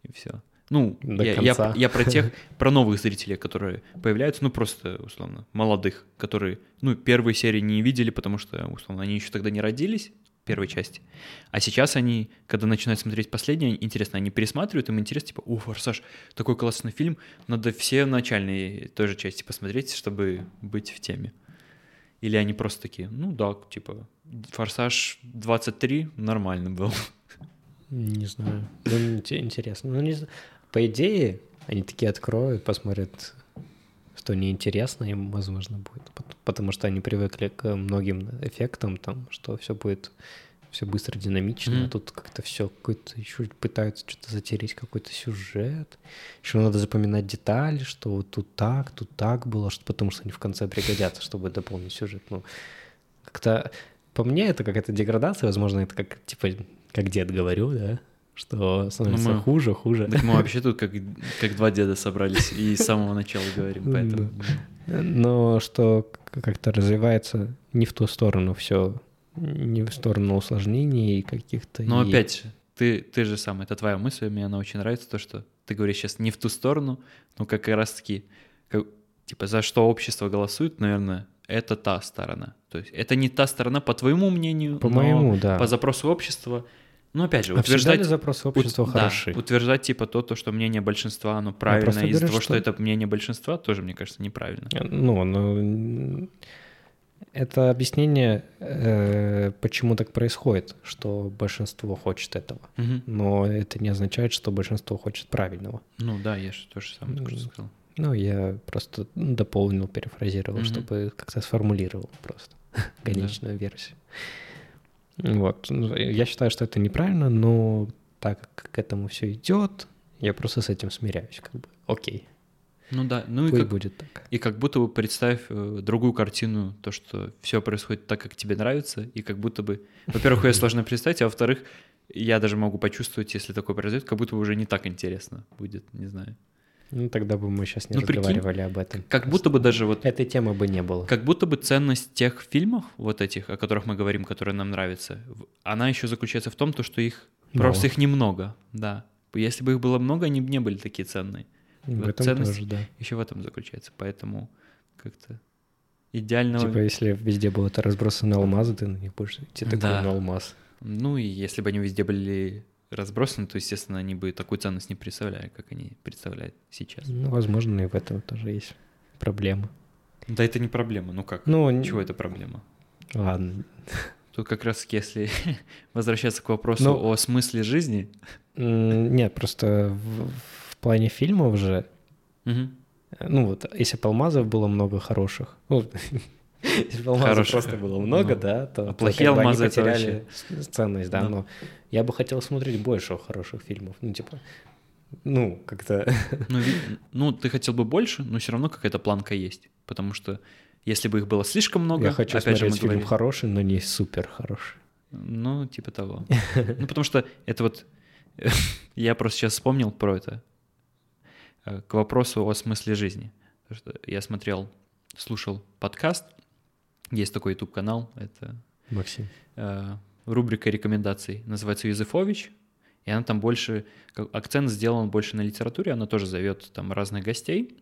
и все. Ну, До я, я, я про тех, про новых зрителей, которые появляются, ну, просто, условно, молодых, которые, ну, первые серии не видели, потому что, условно, они еще тогда не родились, первой части. А сейчас они, когда начинают смотреть последние, интересно, они пересматривают, им интересно, типа, о, «Форсаж», такой классный фильм, надо все начальные той же части посмотреть, чтобы быть в теме. Или они просто такие, ну да, типа, «Форсаж 23» нормально был. Не знаю. Ну, интересно. Ну, не знаю. По идее, они такие откроют, посмотрят, что неинтересно им, возможно, будет. Потому что они привыкли к многим эффектам, там, что все будет все быстро, динамично, mm-hmm. а тут как-то все какой-то еще пытаются что-то затереть, какой-то сюжет. Еще надо запоминать детали, что вот тут так, тут так было, что, потому что они в конце пригодятся, чтобы дополнить сюжет. Ну, как-то по мне это какая-то деградация, возможно, это как, типа, как дед говорю, да, что становится ну, мы... хуже, хуже. Так мы вообще тут как, как два деда собрались и с самого начала говорим, поэтому... Но что как-то развивается не в ту сторону все, не в сторону усложнений каких-то. Но опять ты, ты же сам, это твоя мысль, мне она очень нравится, то, что ты говоришь сейчас не в ту сторону, но как раз-таки, как, типа, за что общество голосует, наверное, это та сторона. То есть это не та сторона, по твоему мнению, по моему, да. по запросу общества ну, опять же, а утверждать... запросы общества ут... хороши? Да, утверждать типа то, то, что мнение большинства, оно правильно, из-за того, что... что это мнение большинства, тоже, мне кажется, неправильно. Э, ну, ну это объяснение, э, почему так происходит, что большинство хочет этого. Угу. Но это не означает, что большинство хочет правильного. Ну да, я же то же самое сказал. Ну, я просто дополнил, перефразировал, Мгм. чтобы как-то сформулировал просто конечную версию. Вот. Ну, Я считаю, что это неправильно, но так как к этому все идет, я просто с этим смиряюсь, как бы. Окей, Ну да, ну и пусть как, будет так. и как будто бы представь э, другую картину, то, что все происходит так, как тебе нравится, и как будто бы, во-первых, ее сложно представить, а во-вторых, я даже могу почувствовать, если такое произойдет, как будто бы уже не так интересно будет, не знаю. Ну, тогда бы мы сейчас не Ну, прикинь, разговаривали об этом. Как будто бы даже вот Этой темы бы не было. Как будто бы ценность тех фильмов, вот этих, о которых мы говорим, которые нам нравятся, она еще заключается в том, то, что их Мало. просто их немного, да. Если бы их было много, они бы не были такие ценные. В вот этом ценность- тоже, да. Еще в этом заключается. Поэтому как-то идеального... Типа, если везде было это разбросаны алмазы, ты на них будешь идти такой Да. на алмаз. Ну и если бы они везде были разбросаны, то, естественно, они бы такую ценность не представляли, как они представляют сейчас. Ну, возможно, и в этом тоже есть проблема. Да это не проблема, ну как? Ну, Чего это проблема? ладно. Тут как раз если возвращаться к вопросу Ну, о смысле жизни, Нет, просто в, в плане фильмов же, э, ну вот, если бы алмазов было много хороших, ну, если бы алмазов просто было много, ну, да, то, а то плохие они алмазы это потеряли с- ценность, да, Да. но я бы хотел смотреть больше хороших фильмов, ну, типа, ну, как-то... Ну, ну, ты хотел бы больше, но все равно какая-то планка есть. Потому что если бы их было слишком много, Я хочу опять же, смотреть фильм говорили, хороший, но не супер хороший. ну, типа того. Ну, потому что это вот... Я просто сейчас вспомнил про это. Э, К вопросу о смысле жизни. Я смотрел, слушал подкаст. Есть такой YouTube-канал. Это Максим. э, рубрика рекомендаций. Называется «Юзефович». И она там больше... Акцент сделан больше на литературе. Она тоже зовет там разных гостей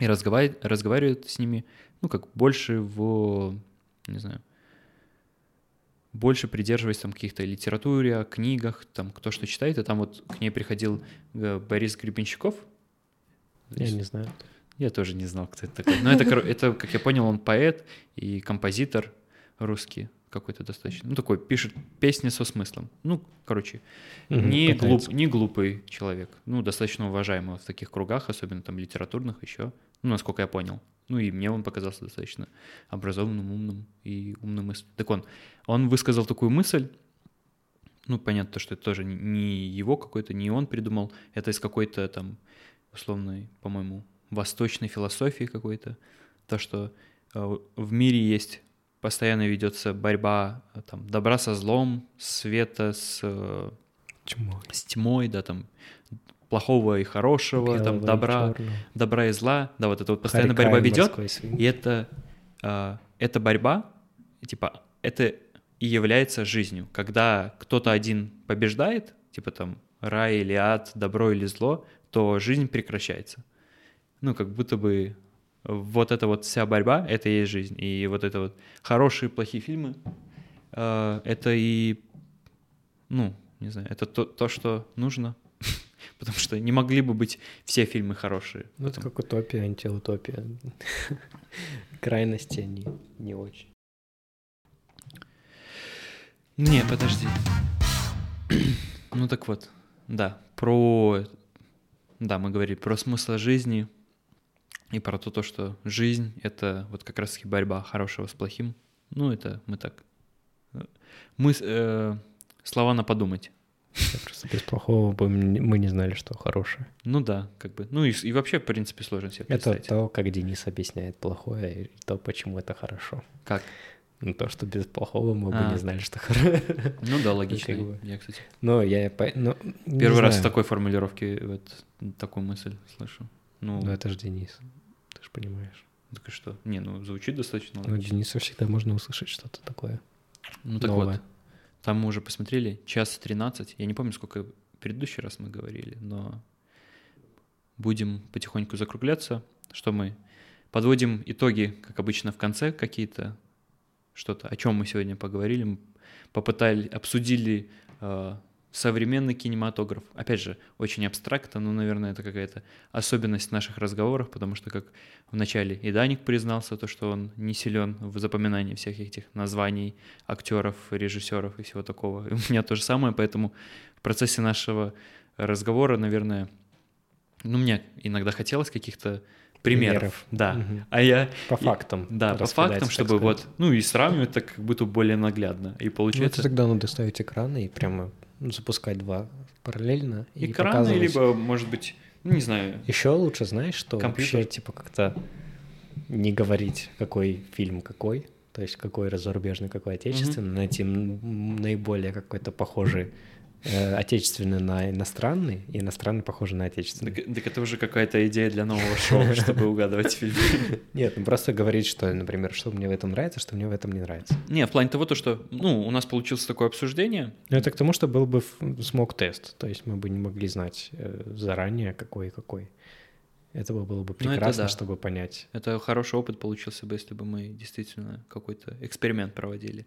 и разговаривает, разговаривает с ними, ну, как больше в... Не знаю больше придерживаясь там каких-то литературе, о книгах, там кто что читает, и там вот к ней приходил э, Борис Гребенщиков. Я не знаю. Я тоже не знал, кто это такой. Но это, это, как я понял, он поэт и композитор русский какой-то достаточно. Ну, такой, пишет песни со смыслом. Ну, короче, Мгм, не, глуп, не глупый человек. Ну, достаточно уважаемый в таких кругах, особенно там литературных еще. Ну, насколько я понял. Ну, и мне он показался достаточно образованным, умным и умным. Так он, он высказал такую мысль, ну, понятно, то, что это тоже не его какой-то, не он придумал, это из какой-то там условной, по-моему, восточной философии какой-то, то, что э, в мире есть постоянно ведется борьба э, там добра со злом, света с, э, Чмо. с тьмой, да, там плохого и хорошего, там Белого и добра, чёрного. добра и зла, да, вот эта вот постоянно Харикай, борьба ведет, и это, а, эта борьба, типа, это и является жизнью. Когда кто-то один побеждает, типа там рай или ад, добро или зло, то жизнь прекращается. Ну, как будто бы вот эта вот вся борьба — это и есть жизнь. И вот это вот хорошие, плохие фильмы а, — это и, ну, не знаю, это то, то, что нужно. Потому что не могли бы быть все фильмы хорошие. Ну, это как утопия, антиутопия. Крайности они не очень. Не, подожди. Ну так вот, да, про... Да, мы говорили про смысл жизни и про то, то, что жизнь — это вот как раз-таки борьба хорошего с плохим. Ну, это мы так... э, Мы... э, слова на подумать. Я просто без плохого бы мы не знали, что хорошее. Ну да, как бы. Ну и, и вообще, в принципе, сложно себе Это представить. то, как Денис объясняет плохое, и то, почему это хорошо. Как? Ну, то, что без плохого мы бы А. не знали, что хорошо. Ну да, логично. как бы. Я, кстати, Но я... не первый раз в такой формулировке вот такую мысль слышу. Ну, Ну, это же Денис. Ты же понимаешь. так и что? Не, ну звучит достаточно Ну, логично. Денису всегда можно услышать что-то такое. Ну так новое. вот, там мы уже посмотрели, час 13. Я не помню, сколько в предыдущий раз мы говорили, но будем потихоньку закругляться. Что мы подводим итоги, как обычно, в конце какие-то, что-то, о чем мы сегодня поговорили, Мы попытали, обсудили э, современный кинематограф. Опять же, очень абстрактно, но, наверное, это какая-то особенность наших разговоров, потому что, как вначале и Даник признался, то, что он не силен в запоминании всех этих названий актеров, режиссеров и всего такого. И у меня то же самое, поэтому в процессе нашего разговора, наверное, Ну, мне иногда хотелось каких-то примеров. Примеров. Да. Мгм. А я... По фактам. Да, по фактам, чтобы вот... Ну, и сравнивать так как будто более наглядно. И Ну, это получается... тогда надо ставить экраны и прямо ну, запускать два параллельно. и Экраны, показывать. либо, может быть, ну, не знаю, Еще лучше, знаешь, что Компьютер. вообще, типа, как-то не говорить, какой фильм какой, то есть какой зарубежный, какой отечественный, найти м, наиболее какой-то похожий отечественный на иностранный, и иностранный похожий на отечественный. Так, так это уже какая-то идея для нового шоу, чтобы угадывать фильм. Нет, ну просто говорить, что, например, что мне в этом нравится, что мне в этом не нравится. Не, в плане того, то, что, ну, у нас получилось такое обсуждение. Ну, это к тому, что был бы смог-тест, то есть мы бы не могли знать э, заранее, какой и какой. Это бы было бы Ну, прекрасно, да. чтобы понять. Это хороший опыт получился бы, если бы мы действительно какой-то эксперимент проводили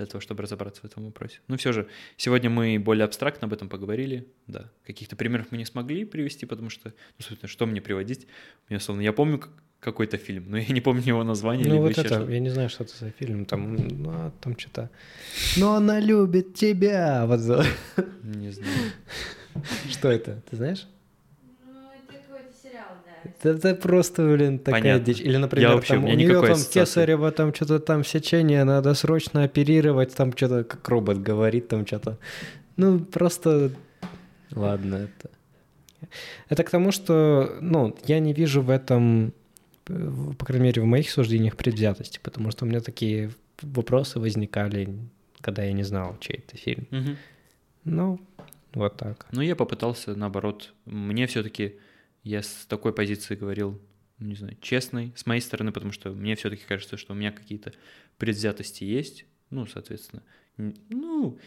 для того, чтобы разобраться в этом вопросе. Ну, все же, сегодня мы более абстрактно об этом поговорили, да. Каких-то примеров мы не смогли привести, потому что, ну, собственно, что мне приводить? Мне, словно, я помню как- какой-то фильм, но я не помню его название. Ну вот это, я не знаю, что это за фильм, там, ну, а там что-то... Но она любит тебя! Вот Не знаю. Что это, ты знаешь? Ну, это какой-то сериал, да. Это, просто, блин, такая Понятно. дичь. Или, например, Я вообще- там, у у нее там кесарево, там что-то там сечение, надо срочно оперировать, там что-то, как робот говорит, там что-то. Ну, просто... Ладно, это... Это к тому, что, ну, я не вижу в этом, по крайней мере, в моих суждениях предвзятости, потому что у меня такие вопросы возникали, когда я не знал, чей это фильм. Мгм. Ну, вот так. Ну, я попытался, наоборот, мне все-таки, я с такой позиции говорил, ну, не знаю, честной, с моей стороны, потому что мне все-таки кажется, что у меня какие-то предвзятости есть, ну, соответственно, ну,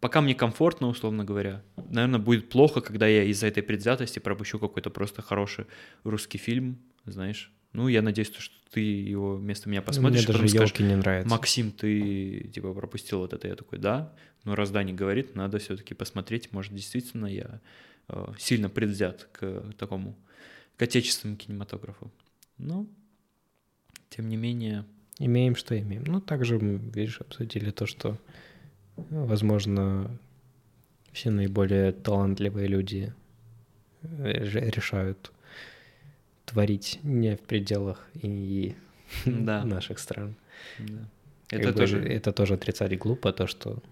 пока мне комфортно, условно говоря, наверное, будет плохо, когда я из-за этой предвзятости пропущу какой-то просто хороший русский фильм, знаешь. Ну, я надеюсь, то, что ты его вместо меня посмотришь, Мне даже скажешь, не нравятся. Максим, ты типа пропустил вот это, я такой, да. Но раз Дани говорит, надо все-таки посмотреть, может действительно я сильно предвзят к такому, к отечественному кинематографу. Но тем не менее, Имеем, что имеем. Ну, также, мы, видишь, обсудили то, что, ну, возможно, все наиболее талантливые люди э, решают творить не в пределах и Да. наших стран. да. Как это бы тоже это тоже отрицать глупо, то, что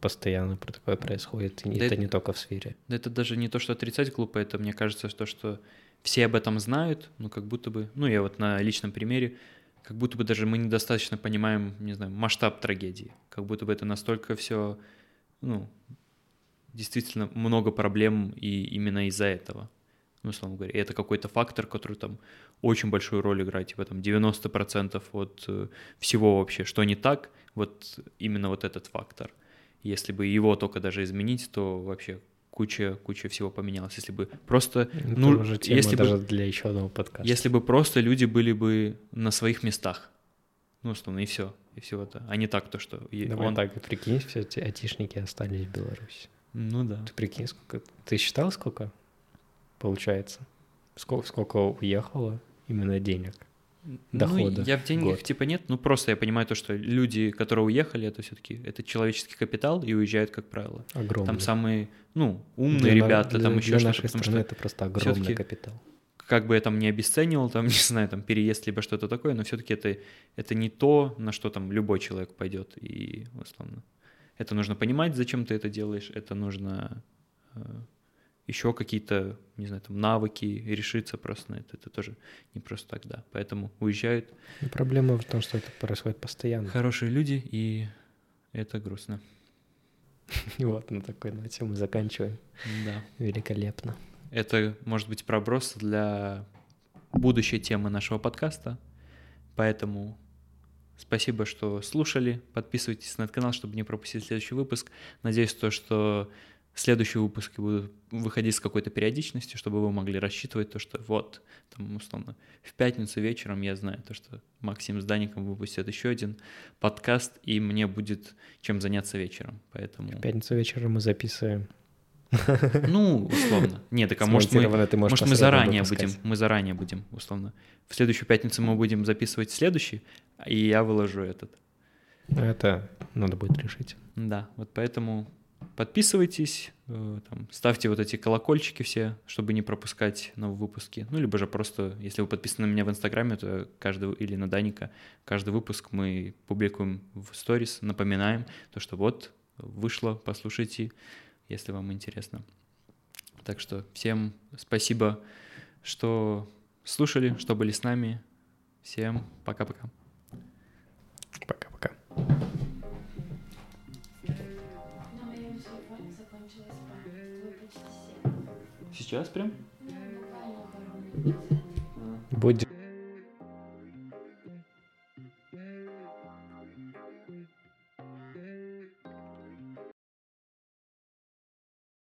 постоянно про такое происходит, и Да это это- не только в сфере. Да это даже не то, что отрицать глупо, это мне кажется, что, что все об этом знают, но как будто бы, ну я вот на личном примере, как будто бы даже мы недостаточно понимаем, не знаю, масштаб трагедии, как будто бы это настолько все, ну, действительно много проблем и именно из-за этого. Ну, условно говоря, и это какой-то фактор, который там очень большую роль играет, типа там 90% от э, всего вообще, что не так, вот именно вот этот фактор. Если бы его только даже изменить, то вообще куча, куча всего поменялось. Если бы просто, Это ну, если бы, даже для еще одного подкаста. если бы просто люди были бы на своих местах, ну, условно, и все, и все это, а не так то, что Давай он... так, прикинь, все эти айтишники остались в Беларуси. Ну да. Ты прикинь, сколько... Ты считал, сколько получается? Сколько, сколько уехало именно денег? Дохода Ну, я в деньгах год. типа нет, ну просто я понимаю то, что люди, которые уехали, это все-таки это человеческий капитал и уезжают, как правило. Огромный. Там самые, ну, умные Для ребята, для- там еще для что-то, нашей страны что это просто огромный капитал. как бы я там не обесценивал, там, не знаю, там переезд либо что-то такое, но все-таки это, это не то, на что там любой человек пойдет. И условно. Это нужно понимать, зачем ты это делаешь, это нужно э, еще какие-то, не знаю, там навыки, решиться просто на это. Это тоже не просто так, да. Поэтому уезжают Но проблема в том, что это происходит постоянно. хорошие люди, и это грустно. И вот на такой ноте мы заканчиваем. Да. Великолепно. Это может быть проброс для будущей темы нашего подкаста. Поэтому спасибо, что слушали. Подписывайтесь на этот канал, чтобы не пропустить следующий выпуск. Надеюсь, то, что следующие выпуски будут выходить с какой-то периодичностью, чтобы вы могли рассчитывать то, что вот, там, условно, в пятницу вечером я знаю то, что Максим с Даником выпустят еще один подкаст, и мне будет чем заняться вечером. Поэтому, В пятницу вечером мы записываем. ну, условно. Нет, так а может мы Может, мы заранее будем, мы заранее будем, условно. В следующую пятницу мы будем записывать следующий, и я выложу этот. Это надо будет решить. Да, вот поэтому подписывайтесь, э, там, ставьте вот эти колокольчики все, чтобы не пропускать новые выпуски. Ну, либо же просто, если вы подписаны на меня в Инстаграме, то каждый, или на Даника, каждый выпуск мы публикуем в сторис, напоминаем, то, что вот, вышло, послушайте, если вам интересно. Так что всем спасибо, что слушали, что были с нами. Всем пока-пока. Пока-пока. Сейчас прям? Будет